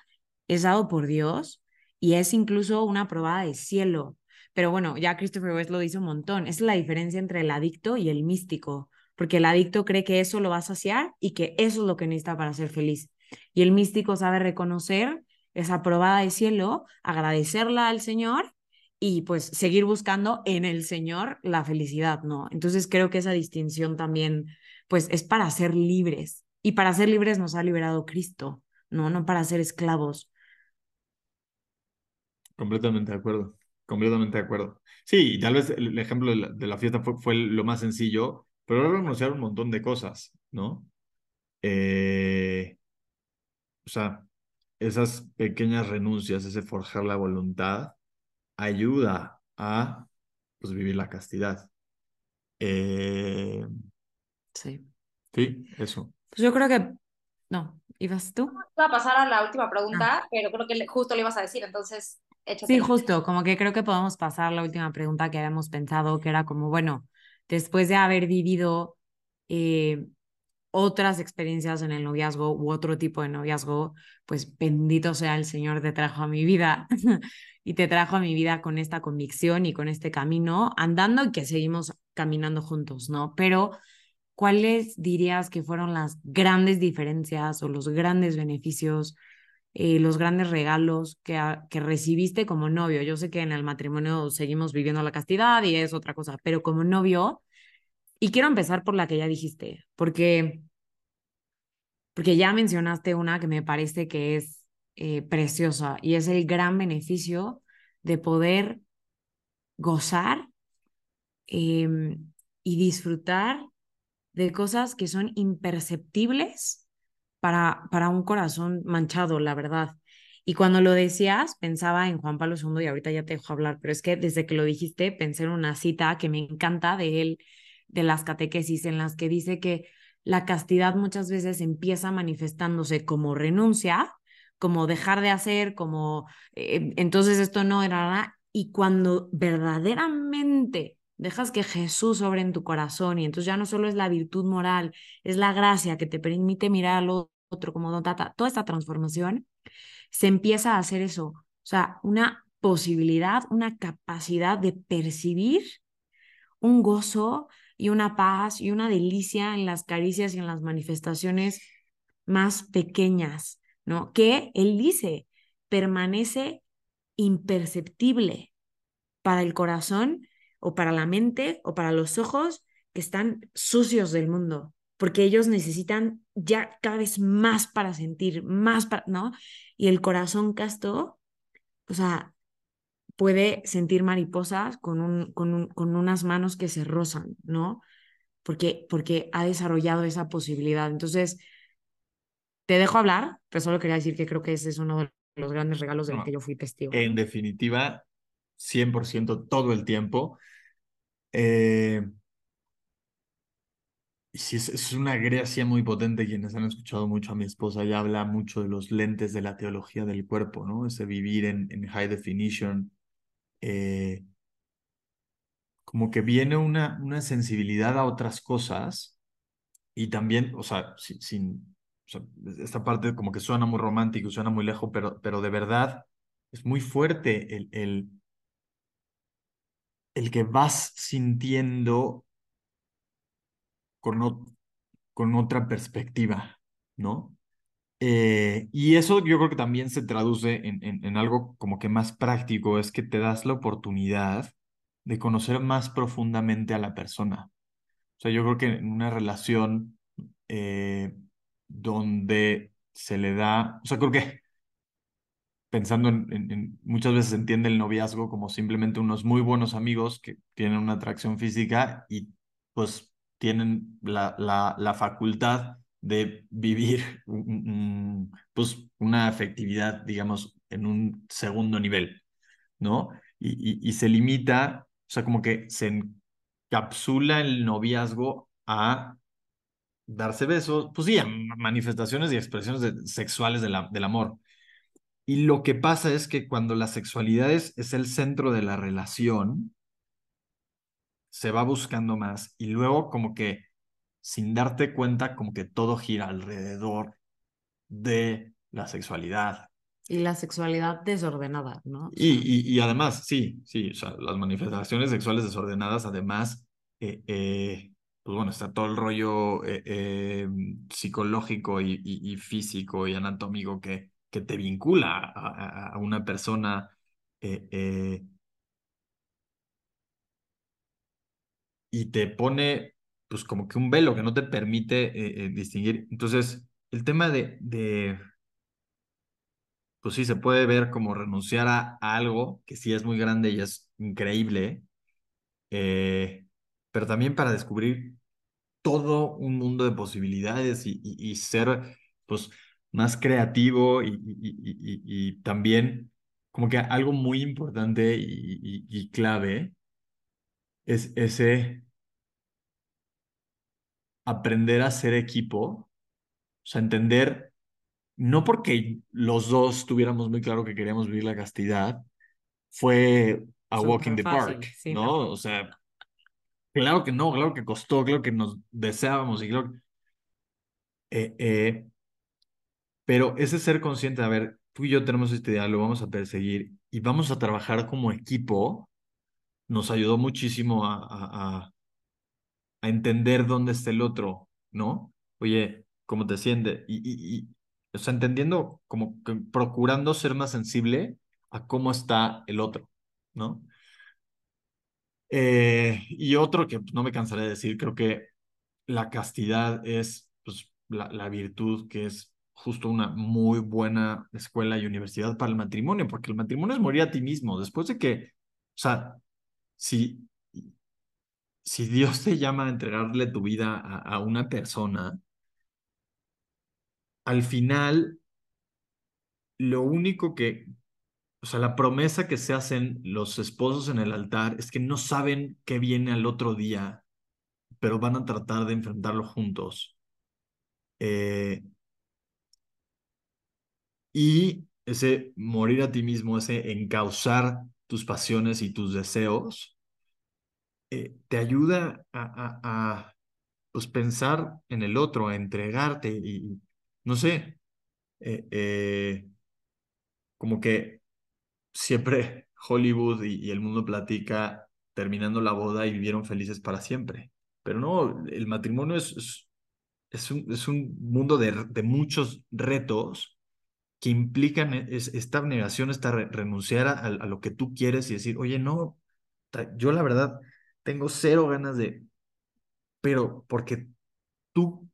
es dado por Dios y es incluso una probada de cielo. pero bueno, ya Christopher West lo dice un montón, es la diferencia entre el adicto y el místico, porque el adicto cree que eso lo va a saciar y que eso es lo que necesita para ser feliz. Y el místico sabe reconocer esa probada de cielo, agradecerla al Señor y pues seguir buscando en el Señor la felicidad, ¿no? Entonces creo que esa distinción también pues es para ser libres y para ser libres nos ha liberado Cristo, ¿no? No para ser esclavos. Completamente de acuerdo, completamente de acuerdo. Sí, tal vez el, ejemplo de la, fiesta fue, fue, lo más sencillo, pero ahora renunciar un montón de cosas, ¿no? Eh, o sea, esas pequeñas renuncias, ese forjar la voluntad, ayuda a pues, vivir la castidad. Eh, sí. Sí, eso. Pues yo creo que, no, ¿ibas tú? Voy a pasar a la última pregunta, ah. pero creo que justo le ibas a decir, entonces Sí, justo, como que creo que podemos pasar la última pregunta que habíamos pensado, que era como, bueno, después de haber vivido eh, otras experiencias en el noviazgo u otro tipo de noviazgo, pues bendito sea el Señor te trajo a mi vida *laughs* y te trajo a mi vida con esta convicción y con este camino andando y que seguimos caminando juntos, ¿no? Pero ¿cuáles dirías que fueron las grandes diferencias o los grandes beneficios? Eh, los grandes regalos que, que recibiste como novio. Yo sé que en el matrimonio seguimos viviendo la castidad y es otra cosa, pero como novio, y quiero empezar por la que ya dijiste, porque, porque ya mencionaste una que me parece que es eh, preciosa y es el gran beneficio de poder gozar em, y disfrutar de cosas que son imperceptibles para, para un corazón manchado, la verdad. Y cuando lo decías, pensaba en Juan Pablo II y ahorita ya te dejo hablar, pero es que desde que lo dijiste pensé en una cita que me encanta de él, de las catequesis, en las que dice que la castidad muchas veces empieza manifestándose como renuncia, como dejar de hacer, como eh, entonces esto no era nada, y cuando verdaderamente dejas que Jesús sobre en tu corazón y entonces ya no solo es la virtud moral, es la gracia que te permite mirar al otro como toda esta transformación, se empieza a hacer eso, o sea, una posibilidad, una capacidad de percibir un gozo y una paz y una delicia en las caricias y en las manifestaciones más pequeñas, ¿no? Que él dice, permanece imperceptible para el corazón o para la mente o para los ojos que están sucios del mundo, porque ellos necesitan ya cada vez más para sentir, más para, ¿no? Y el corazón casto, o sea, puede sentir mariposas con, un, con, un, con unas manos que se rozan, ¿no? Porque, porque ha desarrollado esa posibilidad. Entonces, te dejo hablar, pero solo quería decir que creo que ese es uno de los grandes regalos de los que yo fui testigo. En definitiva, 100% todo el tiempo. Eh, Sí, es, una gracia muy potente. Quienes han escuchado mucho a mi esposa, ya habla mucho de los lentes de la teología del cuerpo, ¿no? Ese vivir en, en high definition. Eh, como que viene una, una sensibilidad a otras cosas y también, o sea, sin, esta parte como que suena muy romántico, suena muy lejos, pero, pero de verdad es muy fuerte el, el, el que vas sintiendo con, con otra perspectiva, ¿no? Eh, y eso yo creo que también se traduce en, en, algo como que más práctico, es que te das la oportunidad de conocer más profundamente a la persona. O sea, yo creo que en una relación eh, donde se le da, o sea, creo que pensando en, en, muchas veces se entiende el noviazgo como simplemente unos muy buenos amigos que tienen una atracción física y pues tienen la, la, la facultad de vivir *laughs* pues una afectividad, digamos, en un segundo nivel, ¿no? Y, y, se limita, o sea, como que se encapsula el noviazgo a darse besos, pues sí, a manifestaciones y expresiones sexuales de la, del amor. Y lo que pasa es que cuando la sexualidad es, es el centro de la relación, se va buscando más y luego como que sin darte cuenta como que todo gira alrededor de la sexualidad, Y la sexualidad desordenada, ¿no? Y, y, además, sí, sí, o sea, las manifestaciones sexuales desordenadas, además, eh, eh, pues bueno, está todo el rollo eh, psicológico y, y, físico y anatómico que, que te vincula a, a una persona y te pone, pues como que un velo que no te permite distinguir. Entonces, el tema de, de pues sí, se puede ver como renunciar a, algo que sí es muy grande y es increíble, eh, pero también para descubrir todo un mundo de posibilidades y, y, ser pues más creativo y, y, también como que algo muy importante y, clave es ese aprender a ser equipo, o sea, entender no porque los dos tuviéramos muy claro que queríamos vivir la castidad, fue a walk in the park, ¿no? O sea, claro que no, claro que costó, claro que nos deseábamos y claro eh, eh, pero ese ser consciente, a ver, tú y yo tenemos este idea, lo vamos a perseguir y vamos a trabajar como equipo, nos ayudó muchísimo a, a, a entender dónde está el otro, ¿no? Oye, ¿cómo te sientes? Y, y, o sea, entendiendo, como que procurando ser más sensible a cómo está el otro, ¿no? Eh, y otro que no me cansaré de decir, creo que la castidad es pues, la, la virtud que es justo una muy buena escuela y universidad para el matrimonio, porque el matrimonio es morir a ti mismo. Después de que, o sea, si, si Dios te llama a entregarle tu vida a, una persona, al final, lo único que, o sea, la promesa que se hacen los esposos en el altar es que no saben qué viene al otro día, pero van a tratar de enfrentarlo juntos. Eh, y ese morir a ti mismo, ese encauzar tus pasiones y tus deseos, eh, te ayuda a, a, pues pensar en el otro, a entregarte y, no sé, eh, eh, como que siempre *laughs* Hollywood y, el mundo platica terminando la boda y vivieron felices para siempre. Pero no, el matrimonio es, es, un, es un, mundo de, de, muchos retos que implican esta negación, esta renunciar a, a, lo que tú quieres y decir, oye, no, yo la verdad tengo cero ganas de, pero porque tú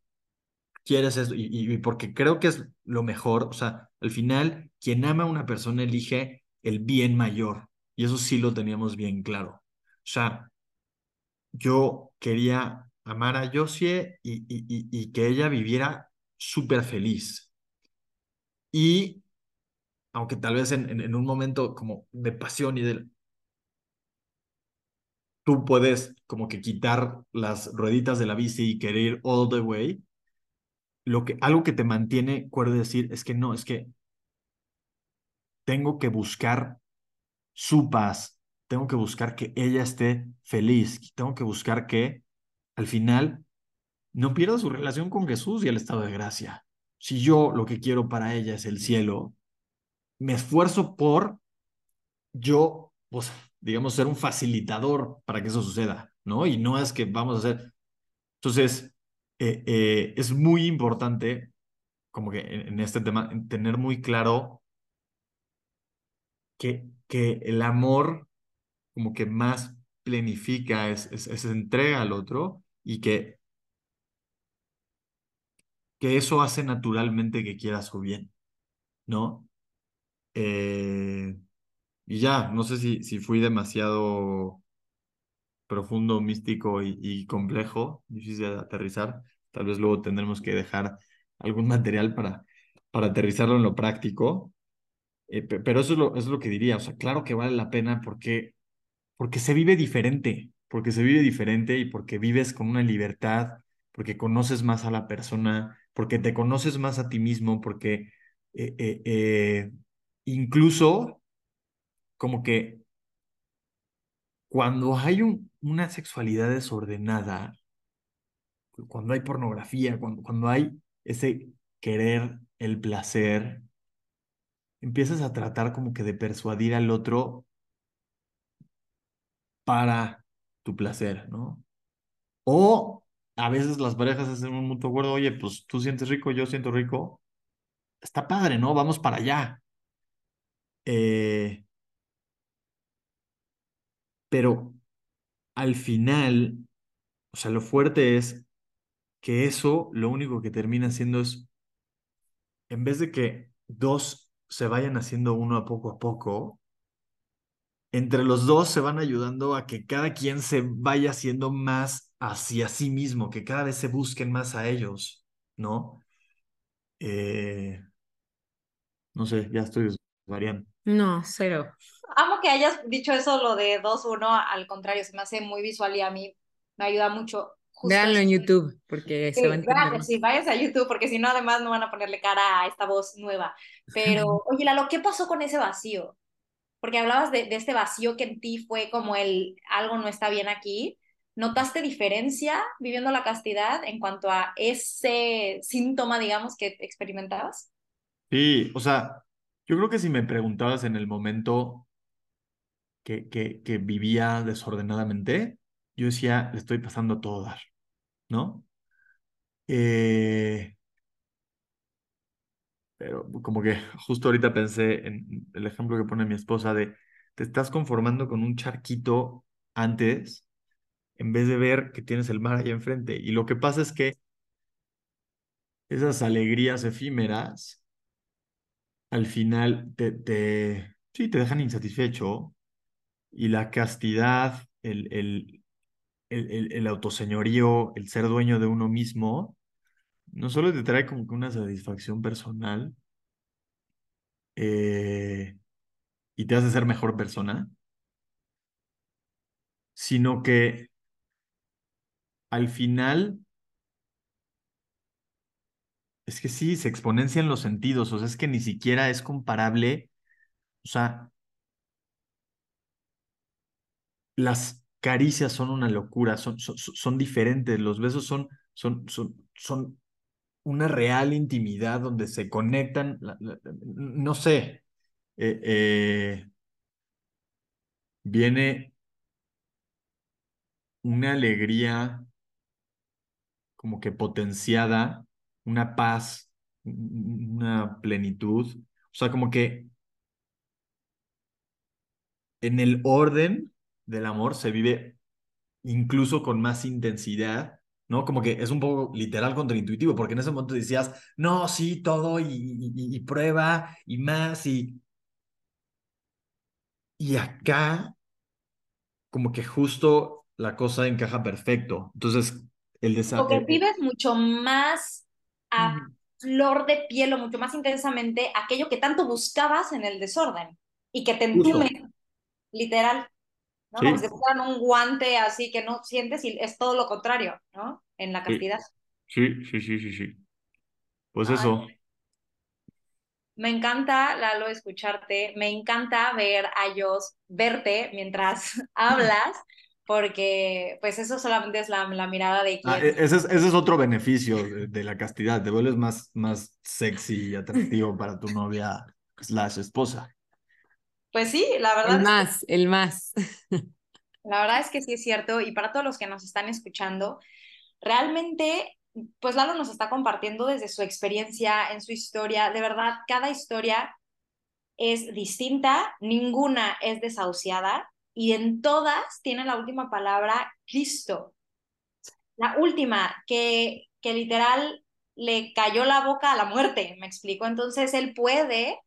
quieres eso y, porque creo que es lo mejor, o sea, al final quien ama a una persona elige el bien mayor y eso sí lo teníamos bien claro. O sea, yo quería amar a Josie y, y, y que ella viviera súper feliz. Y aunque tal vez en, en, en, un momento como de pasión y de... Tú puedes como que quitar las rueditas de la bici y querer ir all the way, lo que, algo que te mantiene cuerdo decir es que no, es que tengo que buscar su paz, tengo que buscar que ella esté feliz, tengo que buscar que al final no pierda su relación con Jesús y el estado de gracia. Si yo lo que quiero para ella es el cielo, me esfuerzo por yo, pues, digamos, ser un facilitador para que eso suceda, ¿no? Y no es que vamos a hacer. Entonces, eh, eh, es muy importante, como que en, este tema, tener muy claro que, que el amor como que más planifica es, es, entrega al otro y que, que eso hace naturalmente que quiera su bien, ¿no? Eh, y ya, no sé si, si fui demasiado profundo, místico y, complejo, difícil de aterrizar. Tal vez luego tendremos que dejar algún *laughs* material para, para aterrizarlo en lo práctico. Eh, pero eso es, lo, es lo que diría. O sea, claro que vale la pena porque, porque se vive diferente, porque se vive diferente y porque vives con una libertad, porque conoces más a la persona, porque te conoces más a ti mismo, porque eh, eh, incluso como que cuando hay un, una sexualidad desordenada, cuando hay pornografía, cuando, cuando hay ese querer el placer, empiezas a tratar como que de persuadir al otro para tu placer, ¿no? O a veces las parejas hacen un mutuo acuerdo, oye, pues tú sientes rico, yo siento rico, está padre, ¿no? Vamos para allá. Eh, pero al final, o sea, lo fuerte es que eso lo único que termina haciendo es, en vez de que dos se vayan haciendo uno a poco a poco, entre los dos se van ayudando a que cada quien se vaya haciendo más hacia sí mismo, que cada vez se busquen más a ellos, ¿no? Eh, no sé, ya estoy variando. No, cero. Amo que hayas dicho eso, lo de 2-1, al contrario, se me hace muy visual y a mí me ayuda mucho. Véanlo en YouTube, porque se va a entender. Sí, váyanse a YouTube, porque si no, además no van a ponerle cara a esta voz nueva. Pero, *laughs* oye, Lalo, ¿qué pasó con ese vacío? Porque hablabas de, de este vacío que en ti fue como el algo no está bien aquí. ¿Notaste diferencia viviendo la castidad en cuanto a ese síntoma, digamos, que experimentabas? Sí, o sea, yo creo que si me preguntabas en el momento que, que, vivía desordenadamente, yo decía, le estoy pasando a todo dar, ¿no? Eh, pero como que *laughs* justo ahorita pensé en el ejemplo que pone mi esposa de, te estás conformando con un charquito antes en vez de ver que tienes el mar ahí enfrente. Y lo que pasa es que esas alegrías efímeras al final te, te, sí, te dejan insatisfecho y la castidad, el, el, el, el, autoseñorío, el ser dueño de uno mismo, no solo te trae como que una satisfacción personal eh, y te hace ser mejor persona, sino que al final es que sí, se exponencian los sentidos, o sea, es que ni siquiera es comparable, o sea, las caricias son una locura, son, son, son diferentes, los besos son, son, son, son una real intimidad donde se conectan, no sé, eh, eh, viene una alegría como que potenciada, una paz, una plenitud, o sea, como que en el orden del amor se vive incluso con más intensidad, ¿no? Como que es un poco literal contraintuitivo, porque en ese momento decías, no, sí, todo y, y, prueba y más y... Y acá, como que justo la cosa encaja perfecto. Entonces, el desafío... Porque vives mucho más a flor de piel o mucho más intensamente aquello que tanto buscabas en el desorden y que te entume, literal. ¿No? Como si te pusieran un guante así que no sientes y es todo lo contrario, ¿no? En la cantidad. Sí, sí, sí, sí, sí. Pues eso. Me encanta, Lalo, escucharte. Me encanta ver a ellos, verte mientras *laughs* hablas, porque pues eso solamente es la, la mirada de ah, quien... ese, es, ese es otro beneficio de, de, la castidad. Te vuelves más, más sexy y atractivo para tu novia slash esposa. Pues sí, la verdad. El más, el más. *laughs* La verdad es que sí es cierto. Y para todos los que nos están escuchando, realmente, pues Lalo nos está compartiendo desde su experiencia, en su historia. De verdad, cada historia es distinta, ninguna es desahuciada y en todas tiene la última palabra Cristo. La última, que, que literal le cayó la boca a la muerte, me explico. Entonces él puede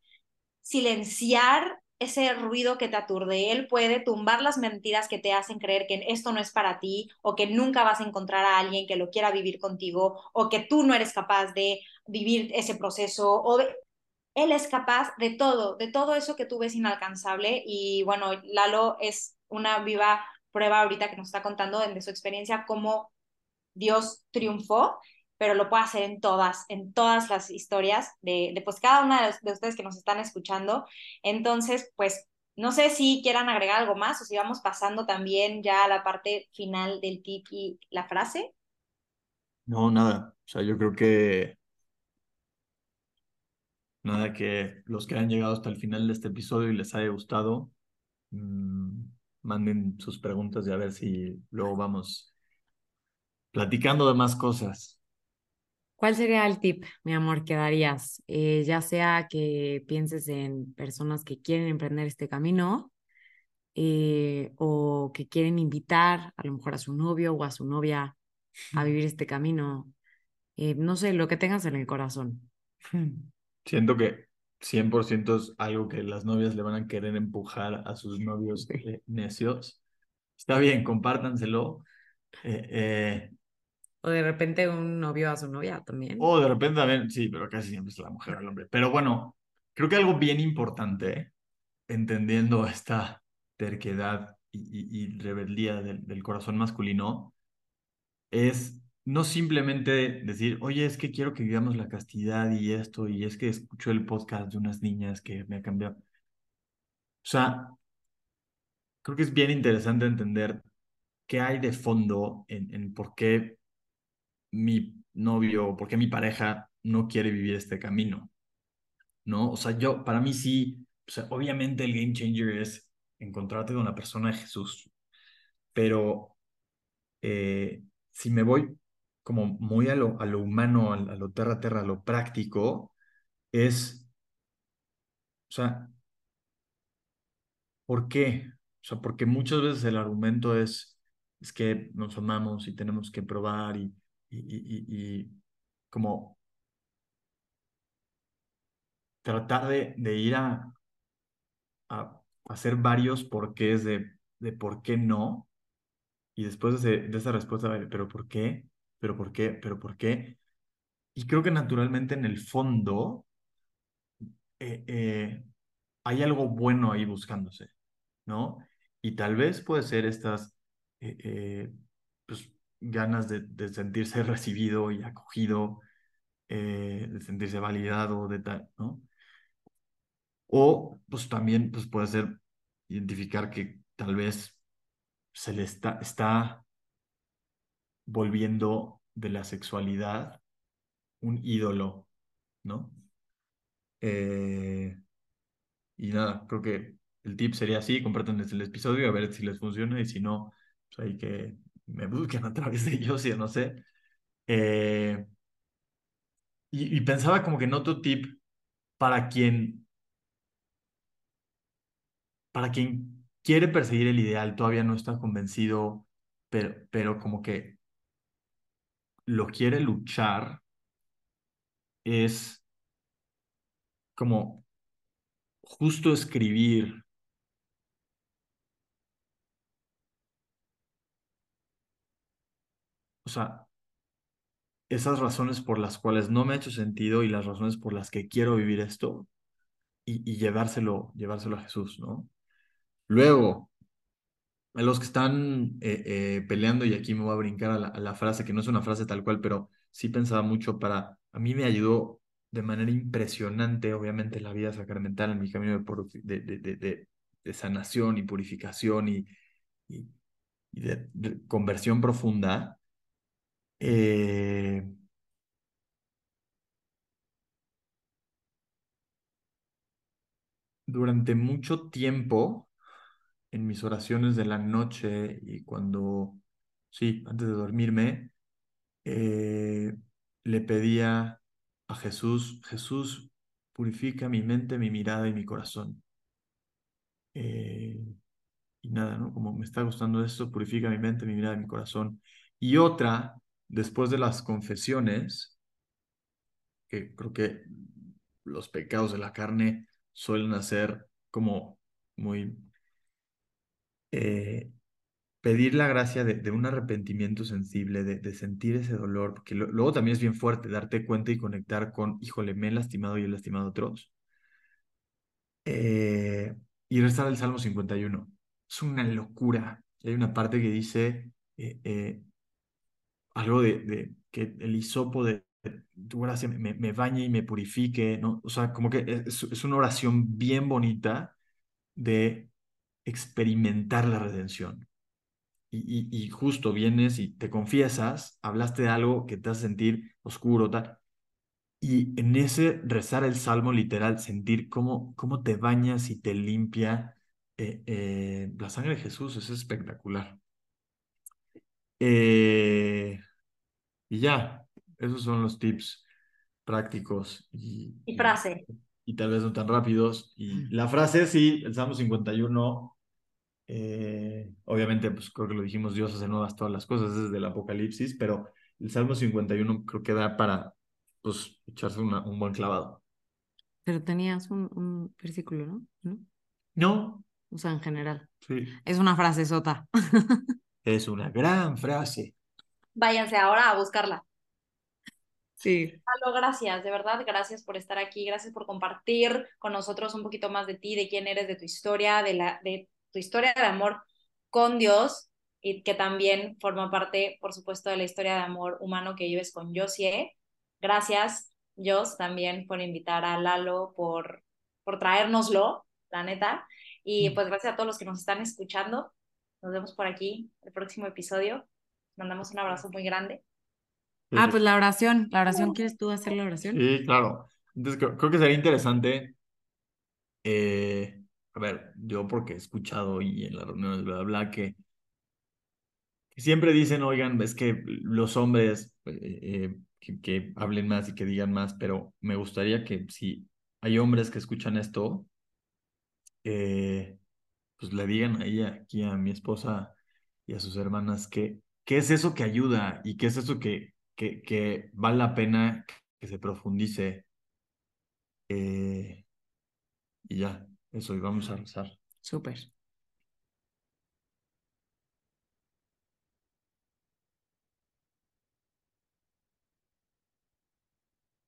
silenciar ese ruido que te aturde. Él puede tumbar las mentiras que te hacen creer que esto no es para ti o que nunca vas a encontrar a alguien que lo quiera vivir contigo o que tú no eres capaz de vivir ese proceso o él es capaz de todo, de todo eso que tú ves inalcanzable y bueno, Lalo es una viva prueba ahorita que nos está contando de su experiencia cómo Dios triunfó pero lo puede hacer en todas, en todas las historias de, pues cada una de, de, ustedes que nos están escuchando. Entonces, pues no sé si quieran agregar algo más o si vamos pasando también ya a la parte final del tip y la frase. No, nada. O sea, yo creo que Nada que los que han llegado hasta el final de este episodio y les haya gustado, mm, manden sus preguntas y a ver si luego vamos platicando de más cosas. ¿Cuál sería el tip, mi amor, que darías? Eh, ya sea que pienses en personas que quieren emprender este camino eh, o que quieren invitar a lo mejor a su novio o a su novia a vivir este camino. Eh, no sé, lo que tengas en el corazón. *laughs* Siento que 100% es algo que las novias le van a querer empujar a sus novios necios. Está bien, compártanselo. O de repente un novio a su novia también. O de repente también, sí, pero casi siempre es la mujer al hombre. Pero bueno, creo que algo bien importante, entendiendo esta terquedad y, rebeldía del, corazón masculino, es no simplemente decir, oye, es que quiero que vivamos la castidad y esto, y es que escucho el podcast de unas niñas que me ha cambiado. O sea, creo que es bien interesante entender qué hay de fondo en, en por qué mi novio o por qué mi pareja no quiere vivir este camino, ¿no? O sea, yo, para mí sí, o sea, obviamente el game changer es encontrarte con una persona de Jesús, pero eh, si me voy como muy a lo, a lo humano, a, lo terra terra, a lo práctico, es, o sea, ¿por qué? O sea, porque muchas veces el argumento es, es que nos amamos y tenemos que probar y, y, como tratar de, ir a, hacer varios porqués de, por qué no, y después de, de esa respuesta, pero ¿por qué? ¿Pero por qué? ¿Pero por qué? Y creo que naturalmente en el fondo eh, eh, hay algo bueno ahí buscándose, ¿no? Y tal vez puede ser estas eh, pues, ganas de, sentirse recibido y acogido, eh, de sentirse validado, de tal, ¿no? O pues también pues, puede ser identificar que tal vez se le está, volviendo de la sexualidad un ídolo, ¿no? Eh, y nada, creo que el tip sería así, compartan el episodio a ver si les funciona y si no, pues hay que me busquen a través de ellos, yo no sé. Eh, y, pensaba como que en otro tip para quien, para quien quiere perseguir el ideal, todavía no está convencido, pero, pero como que lo quiere luchar, es como justo escribir sea, esas razones por las cuales no me ha hecho sentido y las razones por las que quiero vivir esto y, llevárselo, llevárselo a Jesús, ¿no? Luego, a los que están eh, eh, peleando, y aquí me voy a brincar a la, frase, que no es una frase tal cual, pero sí pensaba mucho para, a mí me ayudó de manera impresionante, obviamente, la vida sacramental en mi camino de, sanación y purificación y, y, y de, conversión profunda, eh, durante mucho tiempo, en mis oraciones de la noche y cuando, sí, antes de dormirme, eh, le pedía a Jesús, Jesús, purifica mi mente, mi mirada y mi corazón. Eh, y nada, ¿no? Como me está gustando esto, purifica mi mente, mi mirada y mi corazón. Y otra después de las confesiones, que creo que los pecados de la carne suelen hacer como muy... Eh, pedir la gracia de, un arrepentimiento sensible, de, sentir ese dolor, porque luego también es bien fuerte darte cuenta y conectar con, híjole, me he lastimado y he lastimado otros. Eh, y rezar el Salmo 51. Es una locura. Hay una parte que dice, eh, algo de, que el hisopo de tu gracia me, me, bañe y me purifique, ¿no? O sea, como que es, una oración bien bonita de experimentar la redención. Y, y, justo vienes y te confiesas, hablaste de algo que te hace sentir oscuro, tal, y en ese rezar el salmo literal, sentir cómo, cómo te bañas y te limpia eh, eh, la sangre de Jesús, es espectacular. Eh, y ya, esos son los tips prácticos y, y frase. Y, tal vez no tan rápidos. Y la frase, sí, el Salmo 51, obviamente, pues creo que lo dijimos, Dios hace nuevas todas las cosas desde el Apocalipsis, pero el Salmo 51 creo que da para, pues, echarse un buen clavado. Pero tenías un, un versículo, ¿no? ¿no? No, o sea, en general. Sí. Es una frase sota. *laughs* es una gran frase. Váyanse ahora a buscarla. Sí. Halo, gracias, de verdad, gracias por estar aquí, gracias por compartir con nosotros un poquito más de ti, de quién eres, de tu historia, de, la, de tu historia de amor con Dios y que también forma parte, por supuesto, de la historia de amor humano que vives con Josie. Gracias, Jos, también por invitar a Lalo, por, por traérnoslo, la neta. Y mm. pues gracias a todos los que nos están escuchando. Nos vemos por aquí el próximo episodio. Mandamos un abrazo muy grande. Ah, pues la oración. ¿La oración quieres tú hacer la oración? Sí, claro. Entonces creo, que sería interesante. Eh, a ver, yo porque he escuchado y en las reuniones, bla, bla, bla, que, siempre dicen, oigan, es que los hombres eh, eh, que, hablen más y que digan más, pero me gustaría que si hay hombres que escuchan esto, eh, pues le digan ahí aquí a mi esposa y a sus hermanas que qué es eso que ayuda y qué es eso que, que, que vale la pena que se profundice. Eh, y ya, eso, y vamos a rezar. Súper.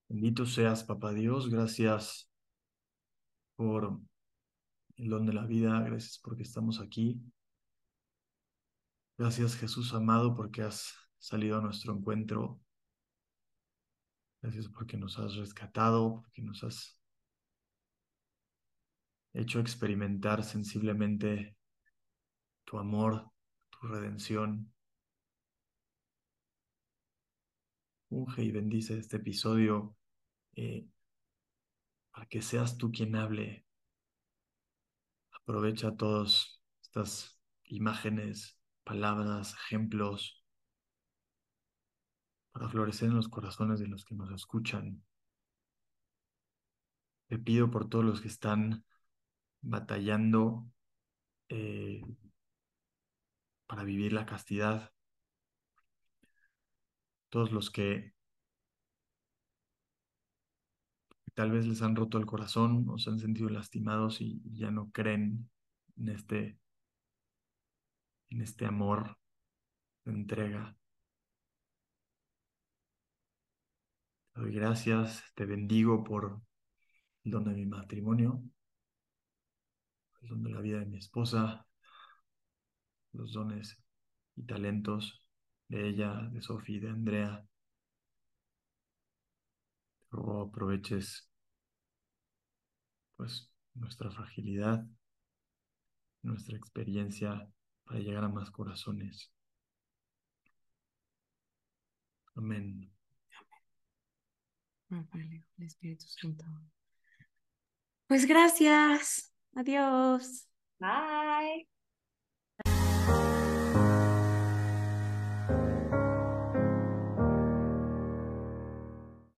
Bendito seas, Papá Dios, gracias por el don de la vida, gracias porque estamos aquí. Gracias Jesús amado porque has salido a nuestro encuentro. Gracias porque nos has rescatado, porque nos has hecho experimentar sensiblemente tu amor, tu redención. Unge y bendice este episodio eh, para que seas tú quien hable Aprovecha todas estas imágenes, palabras, ejemplos para florecer en los corazones de los que nos escuchan. Te pido por todos los que están batallando eh, para vivir la castidad, todos los que tal vez les han roto el corazón o se han sentido lastimados y ya no creen en este, en este amor de entrega. Te doy gracias, te bendigo por el don de mi matrimonio, el don de la vida de mi esposa, los dones y talentos de ella, de Sofía de Andrea aproveches pues nuestra fragilidad, nuestra experiencia para llegar a más corazones. Amén. Espíritu Santo. Pues gracias. Adiós. Bye.